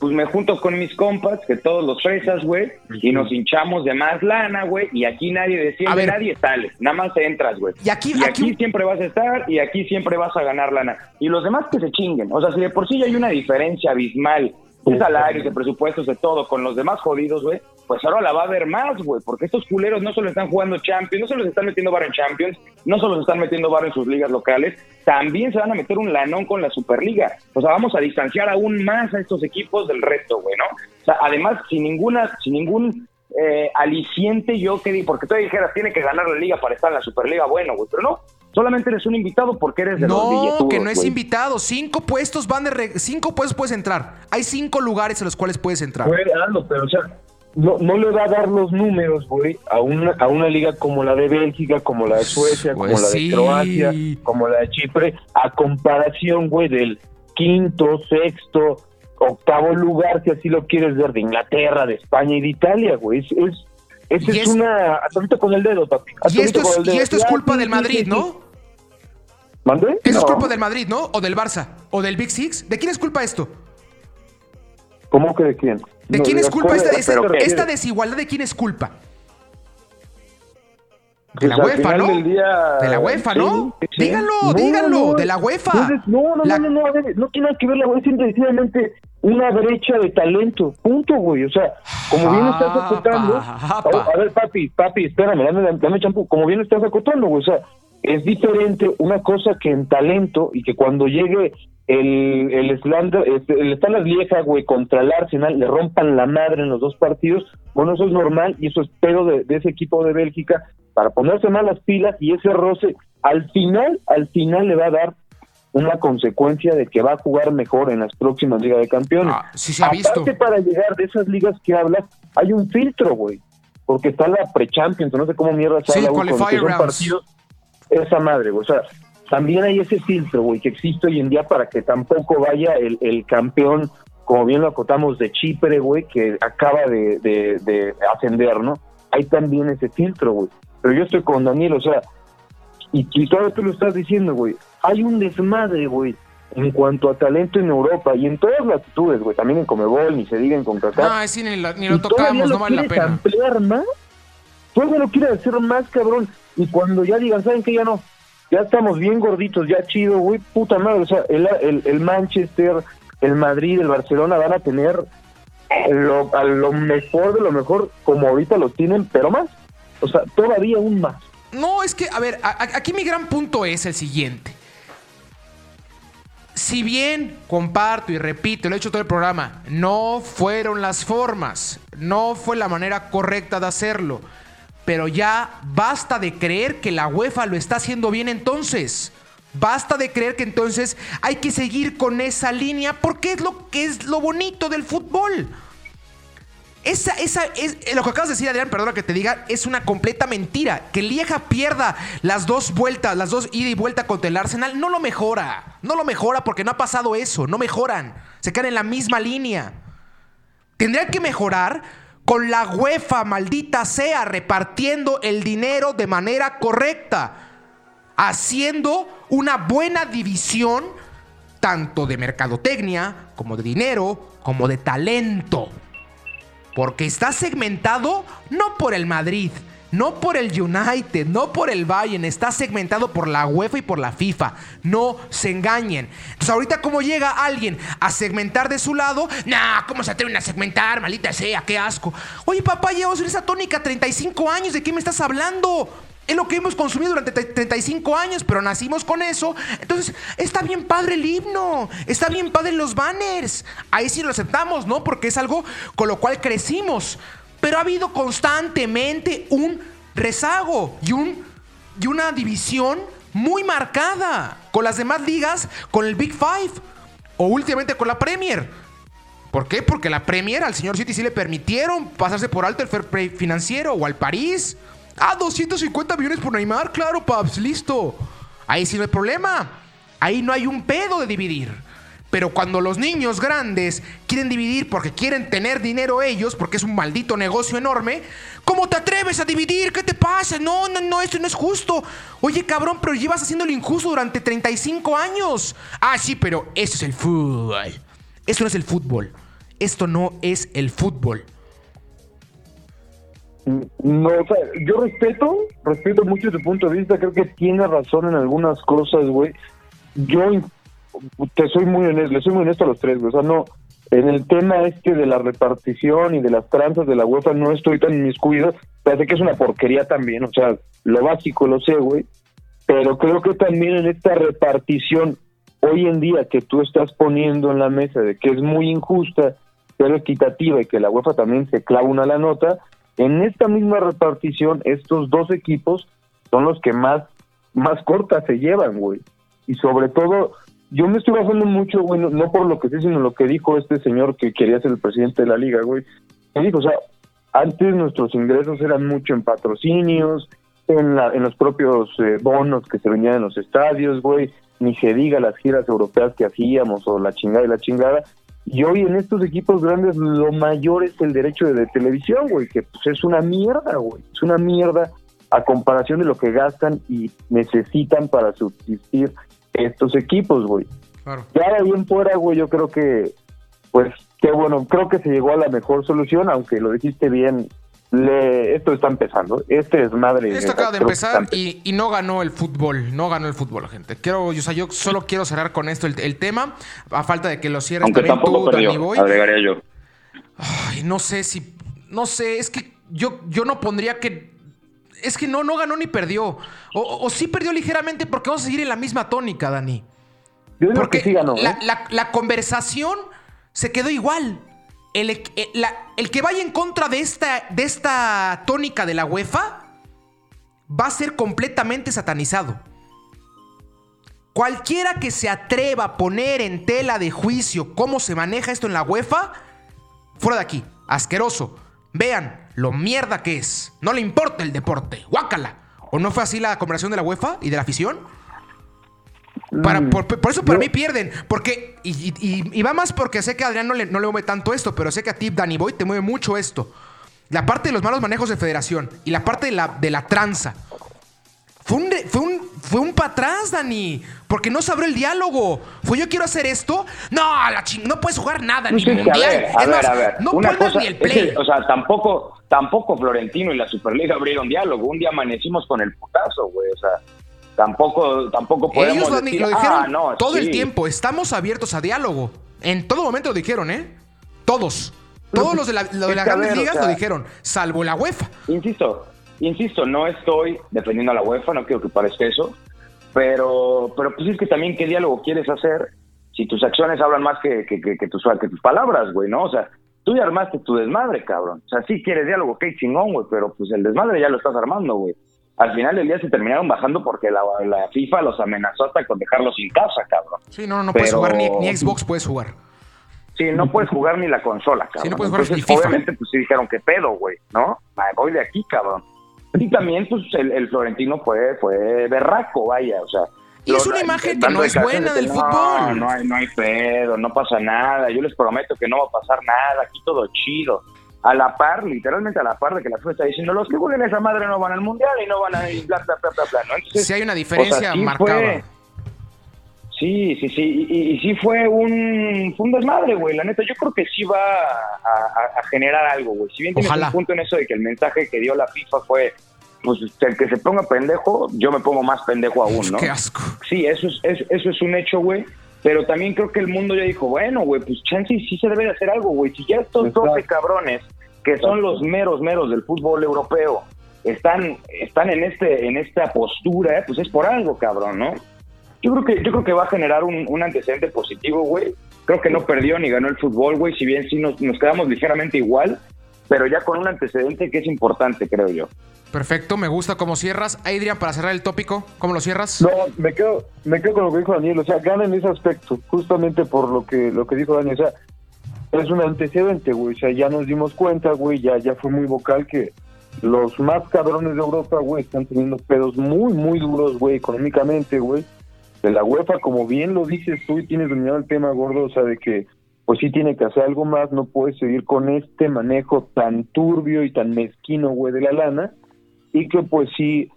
pues me junto con mis compas, que todos los fresas, güey, y nos hinchamos de más lana, güey, y aquí nadie ver. nadie sale, nada más entras, güey. Y aquí- aquí, aquí- siempre vas a estar y aquí siempre vas a ganar lana. Y los demás que se chinguen, o sea, si de por sí ya hay una diferencia abismal de salarios, de presupuestos, de todo, con los demás jodidos, güey, pues ahora la va a haber más, güey, porque estos culeros no solo están jugando Champions, no solo se están metiendo bar en Champions, no solo se están metiendo bar en sus ligas locales, también se van a meter un lanón con la Superliga. O sea, vamos a distanciar aún más a estos equipos del resto, güey, ¿no? O sea, además, sin ninguna, sin ningún eh, aliciente yo que di, porque tú dijeras, tiene que ganar la liga para estar en la Superliga, bueno, güey, pero no, solamente eres un invitado porque eres de los No, que no es invitado. Cinco puestos van de re- cinco puestos puedes entrar. Hay cinco lugares en los cuales puedes entrar. Güey, pero o sea, no, no le va a dar los números, güey, a una, a una liga como la de Bélgica, como la de Suecia, Pues como la de Croacia, como la de Chipre, a comparación, güey, del quinto, sexto, octavo lugar, si así lo quieres ver, de Inglaterra, de España y de Italia, güey. Es, es, es, es- una... Hasta ahorita con el dedo, papi. Y esto, es, el y esto es culpa del Madrid, sí, sí. ¿no? ¿Mande? Eso es culpa del Madrid, ¿no? O del Barça. O del Big Six. ¿De quién es culpa esto? ¿Cómo que de quién? ¿De No, quién es culpa esta, desigualdad? ¿De quién es culpa? De Pues la al UEFA, ¿no? día, De la UEFA, ¿no? Díganlo, No, díganlo. no, de la UEFA. No, no, La- no, no, no, a ver, no tiene nada que ver la UEFA, es sencillamente una brecha de talento, punto, güey, o sea, como bien estás Japa, acotando, a, a ver, papi, papi, espérame, dame, dame champú, como bien estás acotando, güey, o sea, es diferente una cosa que en talento y que cuando llegue el el Slander, este, el Standard Lieja, güey, contra el Arsenal, le rompan la madre en los dos partidos, bueno, eso es normal y eso es pedo de, de ese equipo de Bélgica para ponerse más las pilas y ese roce, al final, al final le va a dar una consecuencia de que va a jugar mejor en las próximas Ligas de Campeones. Ah, sí se ha visto. Aparte, para llegar de esas ligas que hablas, hay un filtro, güey. Porque está la pre-champions, no sé cómo mierda se Sí, habla, partidos. Esa madre, güey. O sea, también hay ese filtro, güey, que existe hoy en día para que tampoco vaya el, el campeón, como bien lo acotamos, de Chipre, güey, que acaba de, de, de ascender, ¿no? Hay también ese filtro, güey. Pero yo estoy con Daniel, o sea, y, y todavía tú lo estás diciendo, güey. Hay un desmadre, güey, en cuanto a talento en Europa y en todas las latitudes, güey. También en Comebol, ni se diga en CONCACAF. No, sí, ni lo, ni lo tocamos, no vale la pena. ampliar más? Todavía lo quieres hacer más, cabrón. Y cuando ya digan, ¿saben qué? Ya no. Ya estamos bien gorditos, ya chido, güey. Puta madre. O sea, el, el, el Manchester, el Madrid, el Barcelona van a tener lo, a lo mejor de lo mejor, como ahorita lo tienen, pero más. O sea, todavía aún más. No, es que, a ver, aquí mi gran punto es el siguiente. Si bien comparto y repito, lo he hecho todo el programa, no fueron las formas, no fue la manera correcta de hacerlo, pero ya basta de creer que la UEFA lo está haciendo bien entonces. Basta de creer que entonces hay que seguir con esa línea porque es lo que es lo bonito del fútbol. Esa, esa, es, eh, lo que acabas de decir, Adrián, perdona que te diga, es una completa mentira. Que Lieja pierda las dos vueltas, las dos ida y vuelta contra el Arsenal, no lo mejora. No lo mejora porque no ha pasado eso, no mejoran. Se quedan en la misma línea. Tendrían que mejorar con la UEFA, maldita sea, repartiendo el dinero de manera correcta. Haciendo una buena división, tanto de mercadotecnia, como de dinero, como de talento. Porque está segmentado no por el Madrid, no por el United, no por el Bayern, está segmentado por la UEFA y por la FIFA. No se engañen. Entonces ahorita como llega alguien a segmentar de su lado, nah, ¿cómo se atreven a segmentar? Maldita sea, qué asco. Oye papá, llevas en esa tónica 35 años, ¿de qué me estás hablando? Es lo que hemos consumido durante 35 años, pero nacimos con eso. Entonces, está bien padre el himno, está bien padre los banners. Ahí sí lo aceptamos, ¿no? Porque es algo con lo cual crecimos. Pero ha habido constantemente un rezago y, un, y una división muy marcada con las demás ligas, con el Big Five o últimamente con la Premier. ¿Por qué? Porque la Premier al señor City sí le permitieron pasarse por alto el fair play financiero o al París. Ah, 250 millones por Neymar, claro, paps, listo. Ahí sí no hay problema. Ahí no hay un pedo de dividir. Pero cuando los niños grandes quieren dividir porque quieren tener dinero ellos, porque es un maldito negocio enorme, ¿cómo te atreves a dividir? ¿Qué te pasa? No, no, no, esto no es justo. Oye, cabrón, pero llevas haciendo lo injusto durante 35 años. Ah, sí, pero eso es el fútbol. Eso no es el fútbol. Esto no es el fútbol. No, o sea, yo respeto, respeto mucho tu punto de vista, creo que tiene razón en algunas cosas, güey. Yo te soy muy honesto, le soy muy honesto a los tres, güey. O sea, no, en el tema este de la repartición y de las tranzas de la UEFA no estoy tan inmiscuido, parece que es una porquería también, o sea, lo básico lo sé, güey, pero creo que también en esta repartición hoy en día que tú estás poniendo en la mesa de que es muy injusta, pero equitativa y que la UEFA también se clava una la nota, en esta misma repartición, estos dos equipos son los que más, más cortas se llevan, güey. Y sobre todo, yo me estoy basando mucho, güey, no, por lo que sé, sino lo que dijo este señor que quería ser el presidente de la liga, güey. Que dijo, o sea, antes nuestros ingresos eran mucho en patrocinios, en, la, en los propios eh, bonos que se vendían en los estadios, güey, ni se diga las giras europeas que hacíamos o la chingada y la chingada. Y hoy en estos equipos grandes lo mayor es el derecho de, televisión, güey, que pues es una mierda, güey. Es una mierda a comparación de lo que gastan y necesitan para subsistir estos equipos, güey. Ya de ahí en fuera, güey, yo creo que, pues, qué bueno, creo que se llegó a la mejor solución, aunque lo dijiste bien, esto está empezando. Este es madre. Esto acaba de empezar y, no ganó el fútbol. No ganó el fútbol, gente. Quiero, o sea, yo solo quiero cerrar con esto el, tema. A falta de que lo cierres Aunque también tampoco tú, perdió, Boy. Agregaría yo. Ay, no sé si. No sé, es que yo, yo no pondría que. Es que no, no ganó ni perdió. O, sí perdió ligeramente porque vamos a seguir en la misma tónica, Dani. porque sí ganó, la, ¿eh? la conversación se quedó igual. Eh, el, que vaya en contra de esta, de esta tónica de la UEFA va a ser completamente satanizado. Cualquiera que se atreva a poner en tela de juicio cómo se maneja esto en la UEFA, fuera de aquí, asqueroso. Vean lo mierda que es. No le importa el deporte. Guácala. ¿O no fue así la conversación de la UEFA y de la afición? Para, mm. por, eso para mí pierden. Porque, y, va más porque sé que a Adrián no le, no le mueve tanto esto, pero sé que a ti, Danny Boy, te mueve mucho esto. La parte de los malos manejos de federación y la parte de la, de la tranza. Fue un, fue un, fue un para atrás, Dani. Porque no se abrió el diálogo. Fue yo quiero hacer esto. No, la ching no puedes jugar nada, ni mundial. A ver, a ver, No puedes ni el play. o sea, tampoco, tampoco Florentino y la Superliga abrieron diálogo. Un día amanecimos con el putazo, güey. O sea, tampoco tampoco podemos Ellos decir, lo dijeron ah, todo el tiempo, estamos abiertos a diálogo. En todo momento lo dijeron, ¿eh? Todos. Todos los de, la, de las grandes ligas lo dijeron, salvo la UEFA. Insisto, insisto, no estoy defendiendo a la UEFA, no quiero que parezca eso, pero, pero pues es que también qué diálogo quieres hacer si tus acciones hablan más que, que, que, tus, que tus palabras, güey, ¿no? O sea, tú ya armaste tu desmadre, cabrón. O sea, sí quieres diálogo, qué chingón, güey, pero pues el desmadre ya lo estás armando, güey al final del día se terminaron bajando porque la, FIFA los amenazó hasta con dejarlos sin casa, cabrón. Sí, no, no, puedes jugar, ni, Xbox puedes jugar. Sí, no puedes jugar ni la consola, cabrón. Sí, no puedes jugar Entonces, FIFA. obviamente, pues sí dijeron, ¿qué pedo, güey? ¿No? Me voy de aquí, cabrón. Y también, pues, el, Florentino fue, fue berraco, vaya, o sea. Y es una imagen que no es buena del fútbol. No, hay, no hay pedo, no pasa nada. Yo les prometo que no va a pasar nada. Aquí todo chido a la par, literalmente a la par de que la FIFA está diciendo, los que jueguen esa madre no van al mundial y no van a bla, bla, bla, bla, bla ¿no? sí hay una diferencia marcada. Sí, sí, sí, y, sí fue un, fue un desmadre, güey, la neta, yo creo que sí va a, generar algo, güey. Si bien tienes un punto en eso de que el mensaje que dio la FIFA fue, pues el que se ponga pendejo, yo me pongo más pendejo aún, ¿no? Qué asco. Sí, eso es, eso es un hecho, güey. Pero también creo que el mundo ya dijo, bueno, güey, pues chance sí se debe de hacer algo, güey. Si ya estos 12 cabrones, que son los meros, meros del fútbol europeo, están, están en este, en esta postura, pues es por algo, cabrón, ¿no? Yo creo que, yo creo que va a generar un, un antecedente positivo, güey. Creo que no perdió ni ganó el fútbol, güey, si bien sí nos, nos quedamos ligeramente igual, pero ya con un antecedente que es importante, creo yo. Perfecto, me gusta cómo cierras. Adrian, para cerrar el tópico, ¿cómo lo cierras? No, me quedo, me quedo con lo que dijo Daniel, o sea, gana en ese aspecto, justamente por lo que, lo que dijo Daniel, o sea, es un antecedente, güey, o sea, ya nos dimos cuenta, güey, ya, ya fue muy vocal que los más cabrones de Europa, güey, están teniendo pedos muy, muy duros, güey, económicamente, güey, de la UEFA, como bien lo dices tú y tienes dominado el tema, gordo, o sea, de que pues sí tiene que hacer algo más, no puede seguir con este manejo tan turbio y tan mezquino, güey, de la lana, y que pues sí,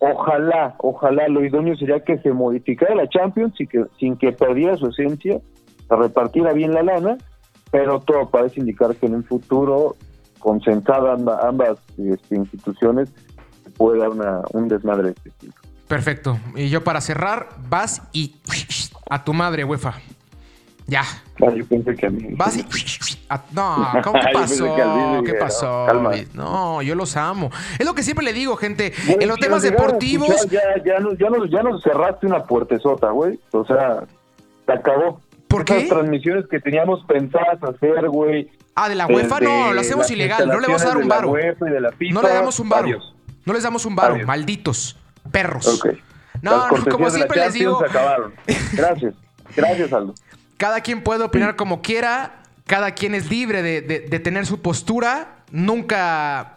ojalá, ojalá lo idóneo sería que se modificara la Champions y que sin que perdiera su esencia, se repartiera bien la lana, pero todo parece indicar que en un futuro, concentrada ambas, este, instituciones, puede dar una, un desmadre de este tipo. Perfecto. Y yo para cerrar, vas y a tu madre, UEFA. Ya. Ah, yo pensé que a mí. Vas y... No, ¿cómo *laughs* qué pasó? ¿Qué pasó? No, yo los amo. Es lo que siempre le digo, gente. en los temas deportivos. Ya, ya, nos, ya, nos, ya nos cerraste una puertesota, güey. O sea, se acabó. ¿Por qué? Las transmisiones que teníamos pensadas hacer, güey. Ah, de la UEFA no, lo hacemos ilegal. No le vamos a dar un varo. No le damos un varo. No les damos un varo, malditos perros. No, no, como siempre les digo. Acabaron. Gracias. Gracias, Aldo. Cada quien puede opinar como quiera, cada quien es libre de, tener su postura, nunca...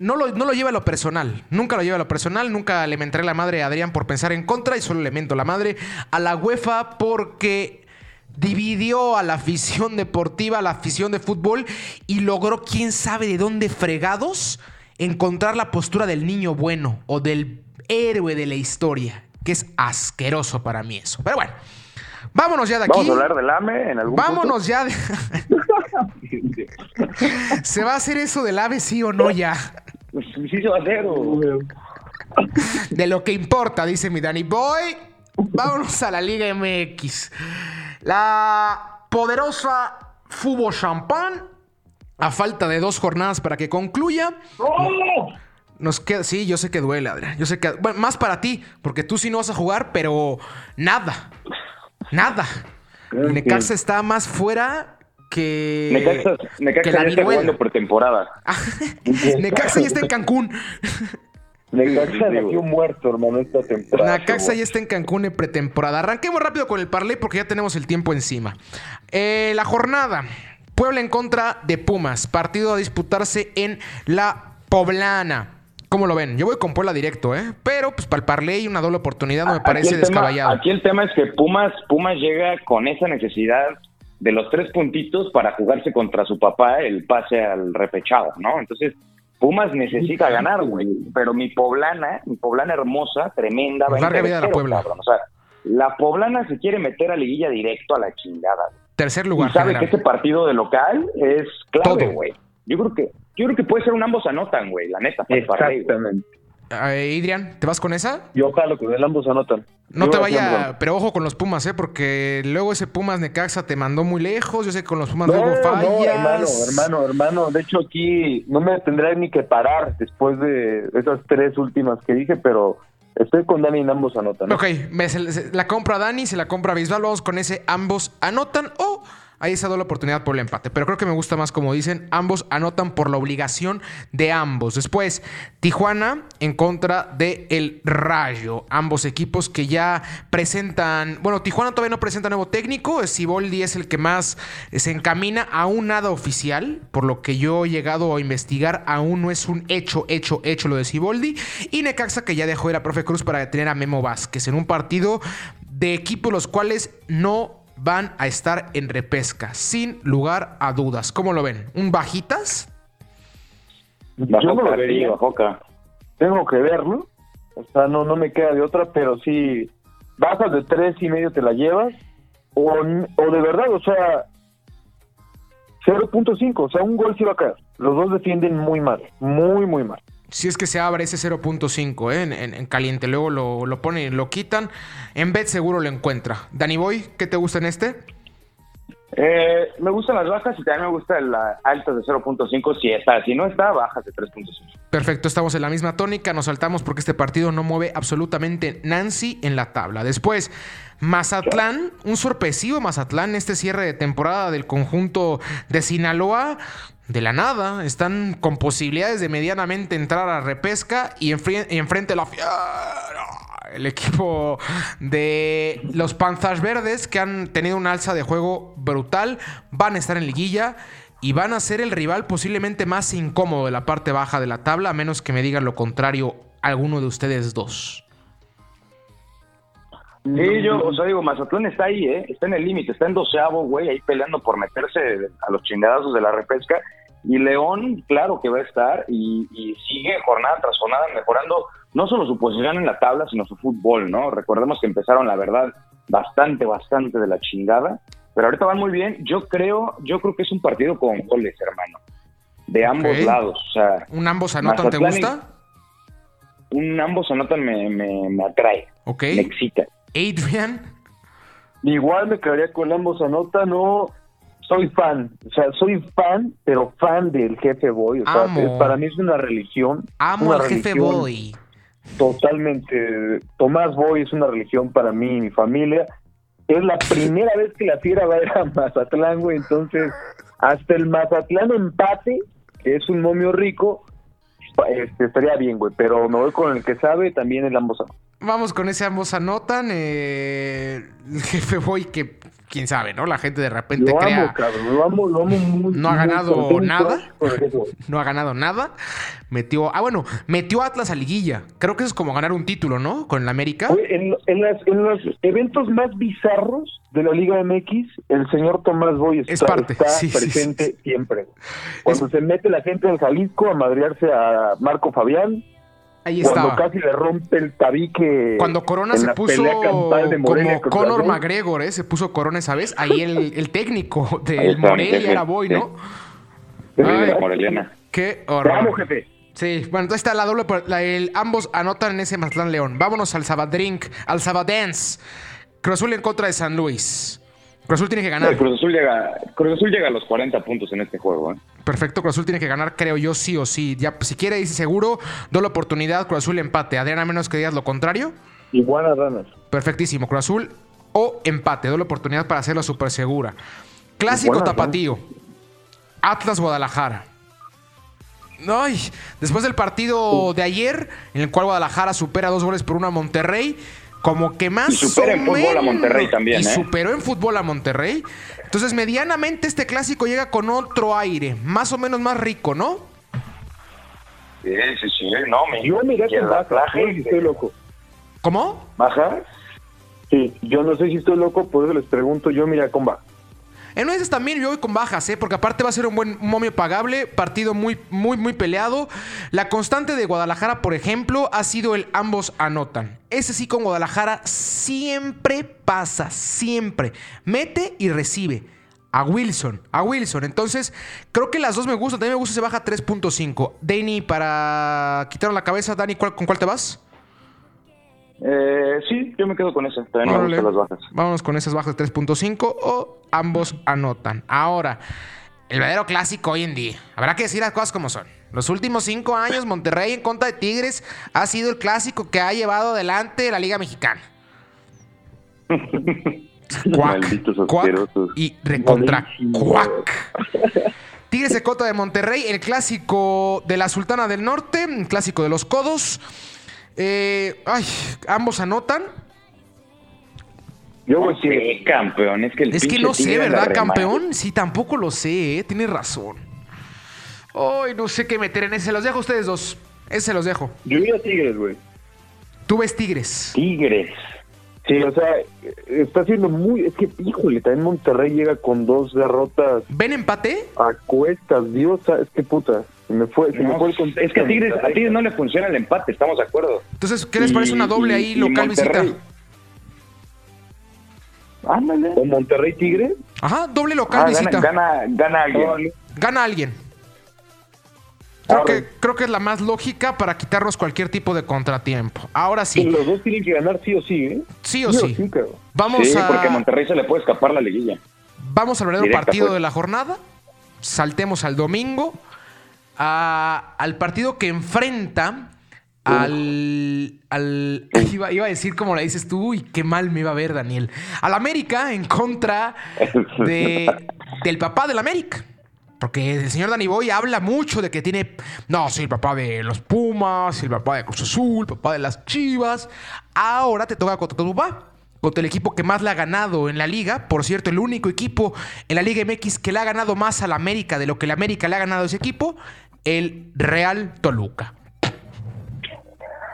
No lo, no lo, lleva a lo personal, nunca lo lleva a lo personal, nunca le mentré la madre a Adrián por pensar en contra y solo le mento la madre a la UEFA porque dividió a la afición deportiva, a la afición de fútbol y logró quién sabe de dónde fregados encontrar la postura del niño bueno o del héroe de la historia, que es asqueroso para mí eso. Pero bueno, Vámonos ya de aquí. Vamos a hablar del AME en algún Vámonos ya. De... *laughs* ¿Se va a hacer eso del AVE, sí o no ya? Pues sí se va a hacer. De lo que importa, dice mi Danny Boy. Vámonos a la Liga MX. La poderosa Fubo Champán. A falta de dos jornadas para que concluya. Nos queda, sí, yo sé que duele, Adrián. Yo sé que. Bueno, más para ti, porque tú sí no vas a jugar, pero nada. Nada. Necaxa está más fuera que. Necaxa, Necaxa ya está jugando por temporada. *laughs* Necaxa ya está en Cancún. Necaxa nació muerto, hermano, esta temporada. Necaxa ya está en Cancún en pretemporada. Arranquemos rápido con el parlay porque ya tenemos el tiempo encima. Eh, la jornada. Puebla en contra de Pumas. Partido a disputarse en la Poblana. ¿Cómo lo ven? Yo voy con Puebla directo, ¿eh? Pero pues para el parlay una doble oportunidad no me parece descabellado. aquí el tema es que Pumas, Pumas llega con esa necesidad de los tres puntitos para jugarse contra su papá el pase al repechado, ¿no? Entonces, Pumas necesita ganar, güey. Pero mi poblana, mi poblana hermosa, tremenda, va larga vida de la Puebla. O sea, la poblana se quiere meter a liguilla directo a la chingada. Tercer lugar. Y sabe que este partido de local es clave, güey. Yo creo que yo creo que puede ser un ambos anotan, güey, la neta. Exactamente. Eh, Idrian, ¿te vas con esa? Yo ojalá que el ambos anotan. No te vaya, pero ojo con los Pumas, ¿eh? Porque luego ese Pumas Necaxa te mandó muy lejos. Yo sé que con los Pumas luego fallas. No, hermano, hermano, hermano. De hecho, aquí no me tendré ni que parar después de esas tres últimas que dije, pero estoy con Dani en ambos anotan. Ok, la compra Dani, se la compra Bisbal. Vamos con ese ambos anotan. O ahí se ha dado la oportunidad por el empate. Pero creo que me gusta más, como dicen, ambos anotan por la obligación de ambos. Después, Tijuana en contra de el Rayo. Ambos equipos que ya presentan. Bueno, Tijuana todavía no presenta nuevo técnico. Siboldi es el que más se encamina. Aún nada oficial. Por lo que yo he llegado a investigar, aún no es un hecho, hecho, hecho lo de Siboldi. Y Necaxa que ya dejó ir a Profe Cruz para detener a Memo Vázquez en un partido de equipos los cuales no van a estar en repesca, sin lugar a dudas. ¿Cómo lo ven? ¿Un bajitas? Yo no lo vería. Tengo que verlo. O sea, no, no me queda de otra, pero si bajas de tres y medio te la llevas. O, o de verdad, o sea, 0.5, o sea, un gol sí va a caer. Los dos defienden muy mal, muy, muy mal si es que se abre ese 0.5 ¿eh? en, caliente. Luego lo, lo ponen, lo quitan. En bet seguro lo encuentra. Danny Boy, ¿qué te gusta en este? Eh, me gustan las bajas y también me gusta la alta de 0.5 si está. Si no está, bajas de 3.5. Perfecto, estamos en la misma tónica, nos saltamos porque este partido no mueve absolutamente Nancy en la tabla. Después, Mazatlán, un sorpresivo Mazatlán, este cierre de temporada del conjunto de Sinaloa. De la nada, están con posibilidades de medianamente entrar a repesca y, y enfrente la fiera el equipo de los Panzas Verdes, que han tenido un alza de juego brutal, van a estar en liguilla y van a ser el rival posiblemente más incómodo de la parte baja de la tabla, a menos que me digan lo contrario alguno de ustedes dos. Sí, yo, o sea, digo, Mazatlán está ahí, ¿eh? Está en el límite, está en doceavo, güey, ahí peleando por meterse a los chingadazos de la repesca. Y León, claro que va a estar y, y sigue jornada tras jornada mejorando no solo su posición en la tabla, sino su fútbol, ¿no? Recordemos que empezaron, la verdad, bastante, bastante de la chingada, pero ahorita van muy bien. Yo creo, yo creo que es un partido con goles, hermano, de ambos lados. O sea, ¿Un ambos anotan te y- gusta? un ambos anotan me, me, me atrae, me excita. Adrian, Igual me quedaría con ambos anotan, no soy fan, o sea, soy fan, pero fan del jefe Boy, o sea, Amo. para mí es una religión. amo una al jefe Boy. Totalmente, Tomás Boy es una religión para mí y mi familia. Es la primera vez que la fiera va a ir a Mazatlán, güey, entonces hasta el Mazatlán empate, que es un momio rico, este, estaría bien, güey, pero me voy con el que sabe, también el ambos. Vamos con ese ambos anotan. eh, el jefe Boy que, quién sabe, ¿no? La gente de repente Lo crea... amo, cabrón, lo amo, lo amo muy No ha ganado nada. *laughs* no ha ganado nada. Metió. Ah, bueno, metió a Atlas a liguilla. Creo que eso es como ganar un título, ¿no? Con el América. En, en las- en los eventos más bizarros de la Liga MX, el señor Tomás Boy está, Es parte, está sí, sí, presente sí. siempre. Cuando se mete la gente en Jalisco a madrearse a Marco Fabián, Ahí cuando estaba. casi le rompe el tabique. Cuando Corona se puso como Conor. McGregor, ¿eh? Se puso Corona esa vez. Ahí el, el técnico del Morelia era Boy, ¿no? Sí, Ay. la Moreliana. Qué Te amo, horror. jefe. Sí, bueno, entonces está la doble. la- el- ambos anotan en ese Mazatlán León. Vámonos al Sabadrink, al Sabadance. Cruz Azul en contra de San Luis. Cruz Azul tiene que ganar. No, Cruz Azul llega, Cruz Azul llega a los 40 puntos en este juego, ¿eh? Perfecto, Cruz Azul tiene que ganar, creo yo, sí o sí. Ya, si quiere, dice seguro, doy la oportunidad, Cruz Azul empate. Adrián, a menos que digas lo contrario. Iguana ranas. Perfectísimo, Cruz Azul o empate. Doy la oportunidad para hacerlo súper segura. Clásico tapatío. Atlas Guadalajara. Ay, después del partido de ayer, en el cual Guadalajara supera dos goles por uno a Monterrey, como que más. Y supera en fútbol a Monterrey también, Y ¿eh? superó en fútbol a Monterrey. Entonces, medianamente, este clásico llega con otro aire, más o menos más rico, ¿no? Sí, sí, sí, no, me Yo miré con baja, no sé si estoy loco. ¿Cómo? ¿Baja? Sí, yo no sé si estoy loco, por eso les pregunto, yo miré con baja. En una de esas también yo voy con bajas, ¿eh? porque aparte va a ser un buen momio pagable, partido muy, muy, muy peleado. La constante de Guadalajara, por ejemplo, ha sido el ambos anotan. Ese sí con Guadalajara siempre pasa, siempre. Mete y recibe. A Wilson, a Wilson. Entonces, creo que las dos me gustan. También me gusta se baja 3.5. Dani, para quitar la cabeza, Dani, ¿cuál- ¿con cuál te vas? Eh, sí, yo me quedo con esa. También me Órale. gustan las bajas. Vámonos con esas bajas de 3.5 o ambos anotan. Ahora, el verdadero clásico hoy en día. Habrá que decir las cosas como son. Los últimos cinco años, Monterrey en contra de Tigres ha sido el clásico que ha llevado adelante la Liga Mexicana. *laughs* Cuac, Malditos cuac y recontra cuac. Tigres en contra de Monterrey, el clásico de la Sultana del Norte, el clásico de los codos. Eh, ay, ambos anotan. Yo voy sé, campeón, es que el Es que no sé, ¿verdad, campeón? Sí, tampoco lo sé, ¿eh? Tienes razón. Ay, no sé qué meter en ese. Se los dejo a ustedes dos. Ese se los dejo. yo iría a Tigres, güey. Tú ves Tigres. Tigres. Sí, o sea, está siendo muy... Es que, híjole, también Monterrey llega con dos derrotas ¿Ven empate? a cuestas, Dios, es que puta, se me fue, se me fue el contexto. es que a Tigres, a Tigres no le funciona el empate, estamos de acuerdo. Entonces, ¿qué les parece Y- una doble y- ahí y local Monterrey. visita? Ándale. ¿O Monterrey Tigre? Ajá, doble local Ah, visita. gana, gana, gana alguien. Gana alguien. Creo que, creo que es la más lógica para quitarnos cualquier tipo de contratiempo. Ahora Sí. sí, Los dos tienen que ganar sí o sí, ¿eh? sí o sí. cabrón. Vamos sí, a. porque a Monterrey se le puede escapar la liguilla. Vamos al verdadero partido pues. de la jornada. Saltemos al domingo. a- al partido que enfrenta al. al *laughs* iba, iba a decir como la dices tú y qué mal me iba a ver, Daniel. Al América en contra *laughs* de, del papá del América. Porque el señor Dani Boy habla mucho de que tiene. No, sí, el papá de los Pumas, el papá de Cruz Azul, el papá de las Chivas. Ahora te toca contra tu papá. Contra el equipo que más le ha ganado en la liga. Por cierto, el único equipo en la Liga MX que le ha ganado más al América de lo que el América le ha ganado a ese equipo. El Real Toluca.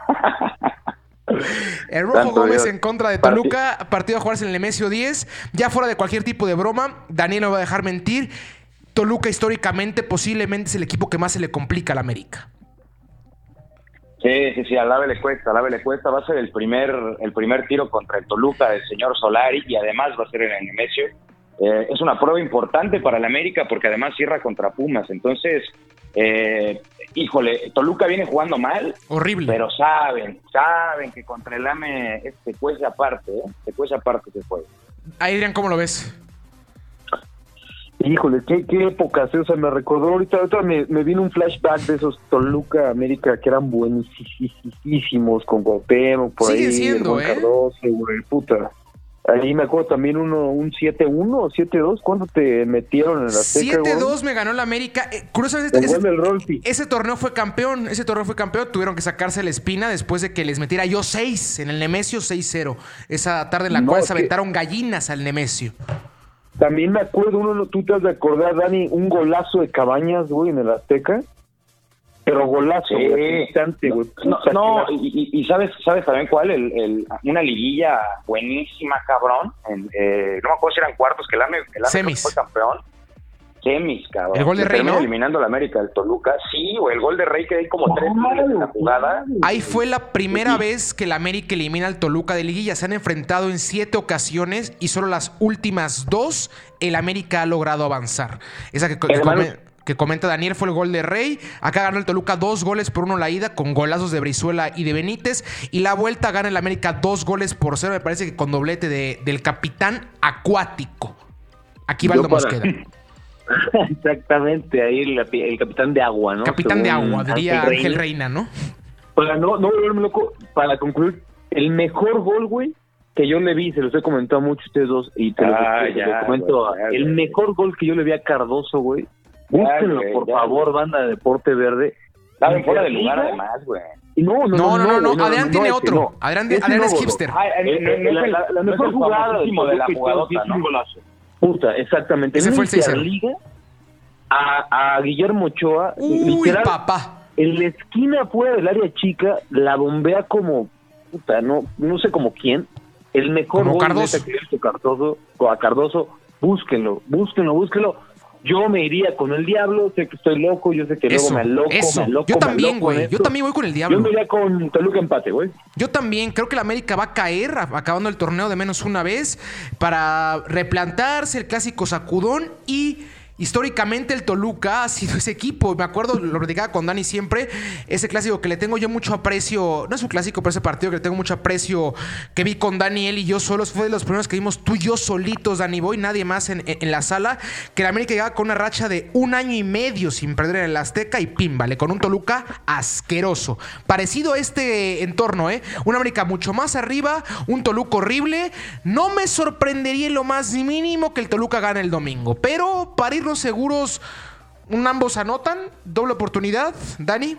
*laughs* El Rojo Gómez Dios. en contra de Toluca, partido a jugarse en el Nemesio 10. Ya fuera de cualquier tipo de broma, Daniel no va a dejar mentir. Toluca históricamente posiblemente es el equipo que más se le complica al América. Sí, sí, sí, al AVE le cuesta, al AVE le cuesta. Va a ser el primer, el primer tiro contra el Toluca del señor Solari y además va a ser en el Nemesio. Eh, es una prueba importante para el América porque además cierra contra Pumas. Entonces, eh, híjole, Toluca viene jugando mal, Horrible. pero saben, saben que contra el AME se cuece aparte, ¿eh? se cuece aparte ese juego. Adrián, ¿cómo lo ves? Híjole, qué, qué épocas, ¿eh? o sea, me recordó ahorita, ahorita me, me vino un flashback de esos Toluca América que eran buenísimos con Cuauhtémoc, por Siguen ahí, siendo, Juan ¿eh? Cardoso, güey, puta. Ahí me acuerdo también uno, un 7-1 o 7-2, ¿cuánto te metieron en la Azteca, güey? 7-2 me ganó el América. Eh, curiosamente, ese, Rolfi. ese torneo fue campeón. Ese torneo fue campeón. Tuvieron que sacarse la espina después de que les metiera yo 6 en el Nemesio 6-0. Esa tarde en la No, cual se aventaron gallinas al Nemesio. También me acuerdo, uno, no- tú te has de acordar, Dani, un golazo de Cabañas, güey, en el Azteca. Pero golazo, Sí. güey, instante, güey. No, y, sabes, sabes también cuál, el, el- una liguilla buenísima, cabrón. En, eh, no me acuerdo si eran cuartos que el AME, el AME Semis. fue campeón. Semis, cabrón. El gol de Rey, eliminando al América, el Toluca. Sí, o el gol de Rey que hay como tres goles en la jugada. Ahí fue la primera vez que el América elimina al Toluca de Liguilla. Se han enfrentado en siete ocasiones y solo las últimas dos el América ha logrado avanzar. Esa que, que comenta Daniel fue el gol de Rey. Acá ganó el Toluca dos goles por uno la ida con golazos de Brizuela y de Benítez. Y la vuelta gana el América dos goles por cero. Me parece que con doblete de- del capitán acuático. Aquí Valdo para- Mosqueda. *laughs* *laughs* Exactamente, ahí el, el capitán de agua, ¿no? Capitán de agua, diría Ángel Ángel Reina. Reina, ¿no? Para no, no volverme loco, para concluir, el mejor gol, güey, que yo le vi, se los he comentado mucho a ustedes dos, y te lo- Ah, te lo ya, comento, güey, ya, el güey. mejor gol que yo le vi a Cardoso, güey, búsquenlo, güey, por ya, favor, banda de Deporte Verde. Estaban fuera de lugar, además, güey. No, no, No, no, no, no, güey, Adrián tiene otro. no. Adrián- es güey. hipster. La, mejor jugada de la jugadota, ¿no? Puta, exactamente. Ese fue el 6-0. Interliga, A, a Guillermo Ochoa, Uy, literal, papá. en la esquina fuera del área chica, la bombea como, puta, no, no sé como quién, el mejor Como gol Cardoso. que Cardoso, a Cardoso, búsquenlo, búsquenlo, búsquenlo. Yo me iría con el diablo, sé que estoy loco, yo sé que Eso, luego me aloco, eso. me aloco, Yo también, güey. Yo también voy con el Yo diablo. me iría con Toluca empate, güey. Yo también creo que la América va a caer acabando el torneo de menos una vez para replantarse el clásico sacudón y históricamente el Toluca ha sido ese equipo. Me acuerdo, lo platicaba con Dani siempre, ese clásico que le tengo yo mucho aprecio, no es un clásico, pero ese partido que le tengo mucho aprecio que vi con Dani, él y yo solos, fue de los primeros que vimos tú y yo solitos, Dani Boy, nadie más en, la sala, que la América llegaba con una racha de un año y medio sin perder en el Azteca y pímbale, con un Toluca asqueroso. Parecido a este entorno, ¿eh? Un América mucho más arriba, un Toluca horrible. No me sorprendería en lo más mínimo que el Toluca gane el domingo, pero para irnos seguros, un ambos anotan, doble oportunidad, Dani.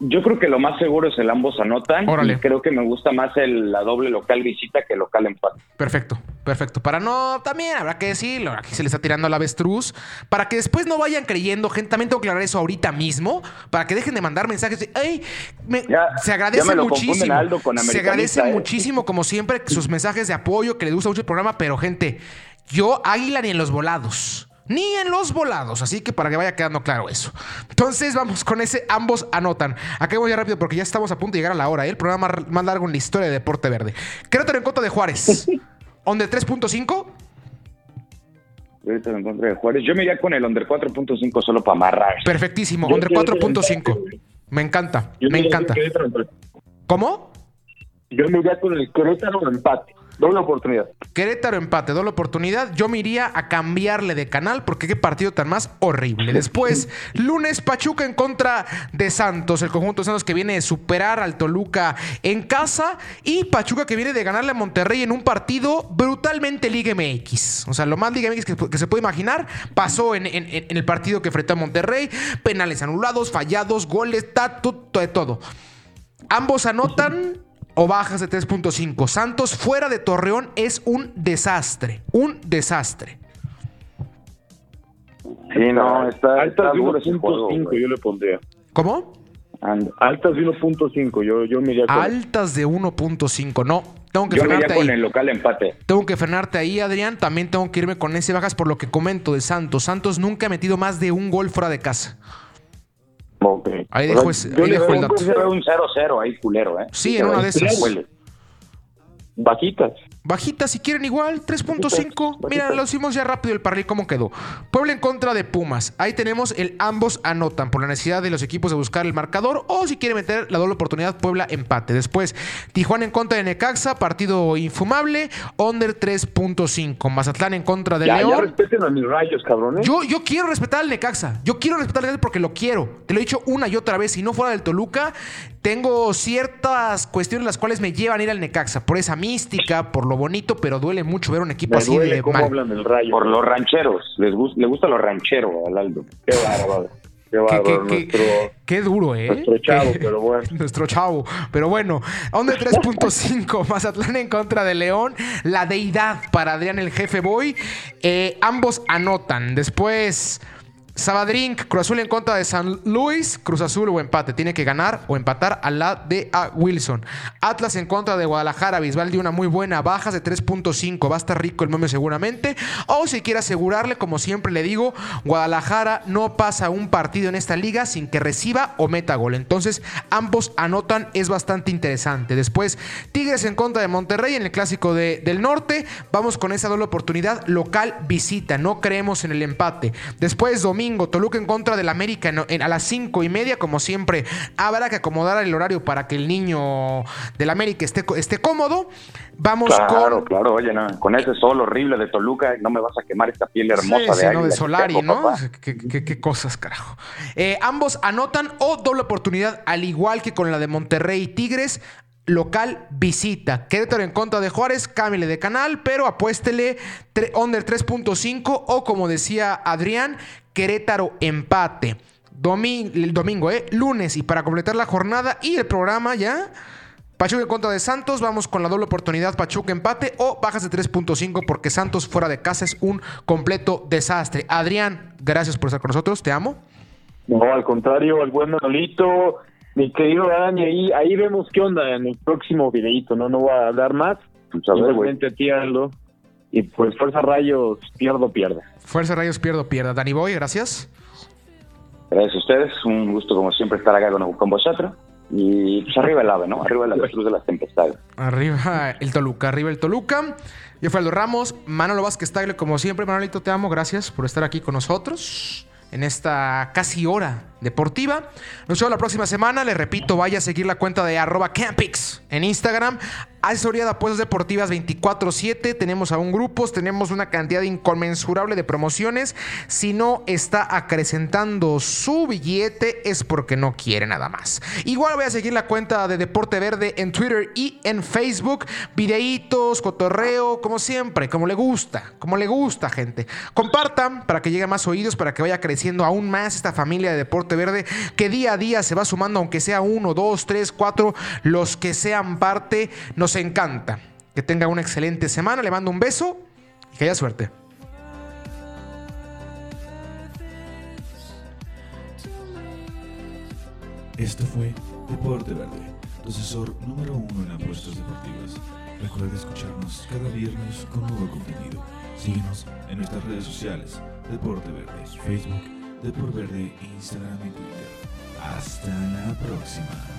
Yo creo que lo más seguro es el ambos anotan. Órale. Y creo que me gusta más el, la doble local visita que el local empate. Perfecto, perfecto. Para no, también habrá que decirlo, aquí se le está tirando al avestruz, para que después no vayan creyendo, gente, también tengo que aclarar eso ahorita mismo, para que dejen de mandar mensajes de, "Ey, me- Ya- se agradece ya me lo confunden muchísimo. a Aldo con se agradece ¿eh? muchísimo, como siempre, sus mensajes de apoyo, que le gusta mucho el programa, pero gente, yo águila ni en los volados. Ni en los volados, así que para que vaya quedando claro eso. Entonces vamos con ese, ambos anotan. Acá voy ya rápido porque ya estamos a punto de llegar a la hora, ¿eh? el programa más- largo en la historia de Deporte Verde. Querétaro en contra de Juárez. ¿On de 3.5? Ahorita lo encontré de Juárez. Yo me iría con el under 4.5 solo para amarrar. Perfectísimo. Yo Under quiero 4.5. empate, güey. Me encanta. Yo Me encanta. Querétaro. ¿Cómo? Yo me iría con el Querétaro empate. Doble oportunidad. Querétaro empate, doble oportunidad. Yo me iría a cambiarle de canal porque qué partido tan más horrible. Después, *laughs* lunes, Pachuca en contra de Santos. El conjunto de Santos que viene de superar al Toluca en casa. Y Pachuca que viene de ganarle a Monterrey en un partido brutalmente Liga MX. O sea, lo más Liga MX que, se puede imaginar pasó en, el partido que enfrentó a Monterrey. Penales anulados, fallados, goles, tatu, de todo. Ambos anotan o bajas de 3.5. Santos fuera de Torreón es un desastre. Un desastre. Sí, no, está. Altas de 1.5 yo le pondría. ¿Cómo? Altas de 1.5, yo, yo me iría con Altas de 1.5, no. Tengo que yo frenarte con el local empate. Tengo que frenarte ahí, Adrián. También tengo que irme con ese bajas por lo que comento de Santos. Santos nunca ha metido más de un gol fuera de casa. Ahí dejo, ahí dejo el dato. un 0-0 ahí culero, ¿eh? Sí, en una de esas. Bajitas. Bajitas, si quieren igual, 3.5. Mira, lo hicimos ya rápido el parril, ¿cómo quedó? Puebla en contra de Pumas. Ahí tenemos el ambos anotan por la necesidad de los equipos de buscar el marcador o si quiere meter la doble oportunidad, Puebla empate. Después, Tijuana en contra de Necaxa, partido infumable, under 3.5. Mazatlán en contra de León. Ya respeten a mis rayos, cabrones. Yo, yo quiero respetar al Necaxa. Yo quiero respetar al Necaxa porque lo quiero. Te lo he dicho una y otra vez. Si no fuera del Toluca, tengo ciertas cuestiones las cuales me llevan a ir al Necaxa. Por esa mística, por lo bonito, pero duele mucho ver un equipo así de cómo hablan del rayo. Por los rancheros, les gusta, le gusta los rancheros al Aldo. Qué bárbaro. Qué, bárbaro, nuestro, qué, duro, ¿eh? Nuestro chavo, *laughs* pero bueno. nuestro chavo. Pero bueno, onda 3.5, *laughs* Mazatlán en contra de León. La deidad para Adrián el jefe Boy. Eh, ambos anotan. Después. Sabadrink, Cruz Azul en contra de San Luis, Cruz Azul o empate. Tiene que ganar o empatar a la de Wilson. Atlas en contra de Guadalajara, Bisbal de una muy buena, bajas de 3.5. Va a estar rico el meme seguramente. O si quiere asegurarle, como siempre le digo, Guadalajara no pasa un partido en esta liga sin que reciba o meta gol. Entonces, ambos anotan, es bastante interesante. Después, Tigres en contra de Monterrey en el clásico del norte. Vamos con esa doble oportunidad local visita. No creemos en el empate. Después, domingo Toluca en contra del América a las cinco y media, como siempre. Habrá que acomodar el horario para que el niño del América esté, esté cómodo. Vamos con. Claro, claro, oye, con ese sol horrible de Toluca, no me vas a quemar esta piel hermosa de, no, de Solari, ¿no? ¿Qué, cosas, carajo. Eh, ambos anotan o doble oportunidad, al igual que con la de Monterrey y Tigres local visita. Querétaro en contra de Juárez, cámbiale de canal, pero apuéstele under 3.5 o como decía Adrián, Querétaro empate. el domingo, ¿eh? Lunes y para completar la jornada y el programa ya. Pachuca en contra de Santos, vamos con la doble oportunidad Pachuca empate o bajas de 3.5 porque Santos fuera de casa es un completo desastre. Adrián, gracias por estar con nosotros, te amo. No, al contrario, al buen Manolito, mi querido Dani, ahí, ahí vemos qué onda en el próximo videito, ¿no? No voy a hablar más. Pues Simplemente tíralo. Y pues Fuerza Rayos, pierdo, pierda. Fuerza Rayos, pierdo, pierda. Dani Boy, gracias. Gracias a ustedes. Un gusto, como siempre, estar acá con, con vosotros. Y pues arriba el ave, ¿no? Arriba la cruz de las tempestades. Arriba el Toluca, arriba el Toluca. Yo fui Aldo Ramos, Manolo Vázquez Tagle, como siempre, Manolito, te amo. Gracias por estar aquí con nosotros en esta casi hora deportiva. Nos vemos la próxima semana. Les repito, vaya a seguir la cuenta de arroba Campix en Instagram. Asesoría de apuestas deportivas 24-7. Tenemos aún grupos, tenemos una cantidad inconmensurable de promociones. Si no está acrecentando su billete, es porque no quiere nada más. Igual voy a seguir la cuenta de Deporte Verde en Twitter y en Facebook. Videitos, cotorreo, como siempre, como le gusta, como le gusta, gente. Compartan para que llegue más oídos, para que vaya creciendo aún más esta familia de Deporte Verde que día a día se va sumando, aunque sea uno, dos, tres, cuatro, los que sean parte. Nos encanta. Que tenga una excelente semana. Le mando un beso y que haya suerte. Esto fue Deporte Verde, tu asesor número uno en apuestas deportivas. Recuerda escucharnos cada viernes con nuevo contenido. Síguenos en nuestras redes sociales, Deporte Verde, Facebook, Deporte Verde, Instagram y Twitter. Hasta la próxima.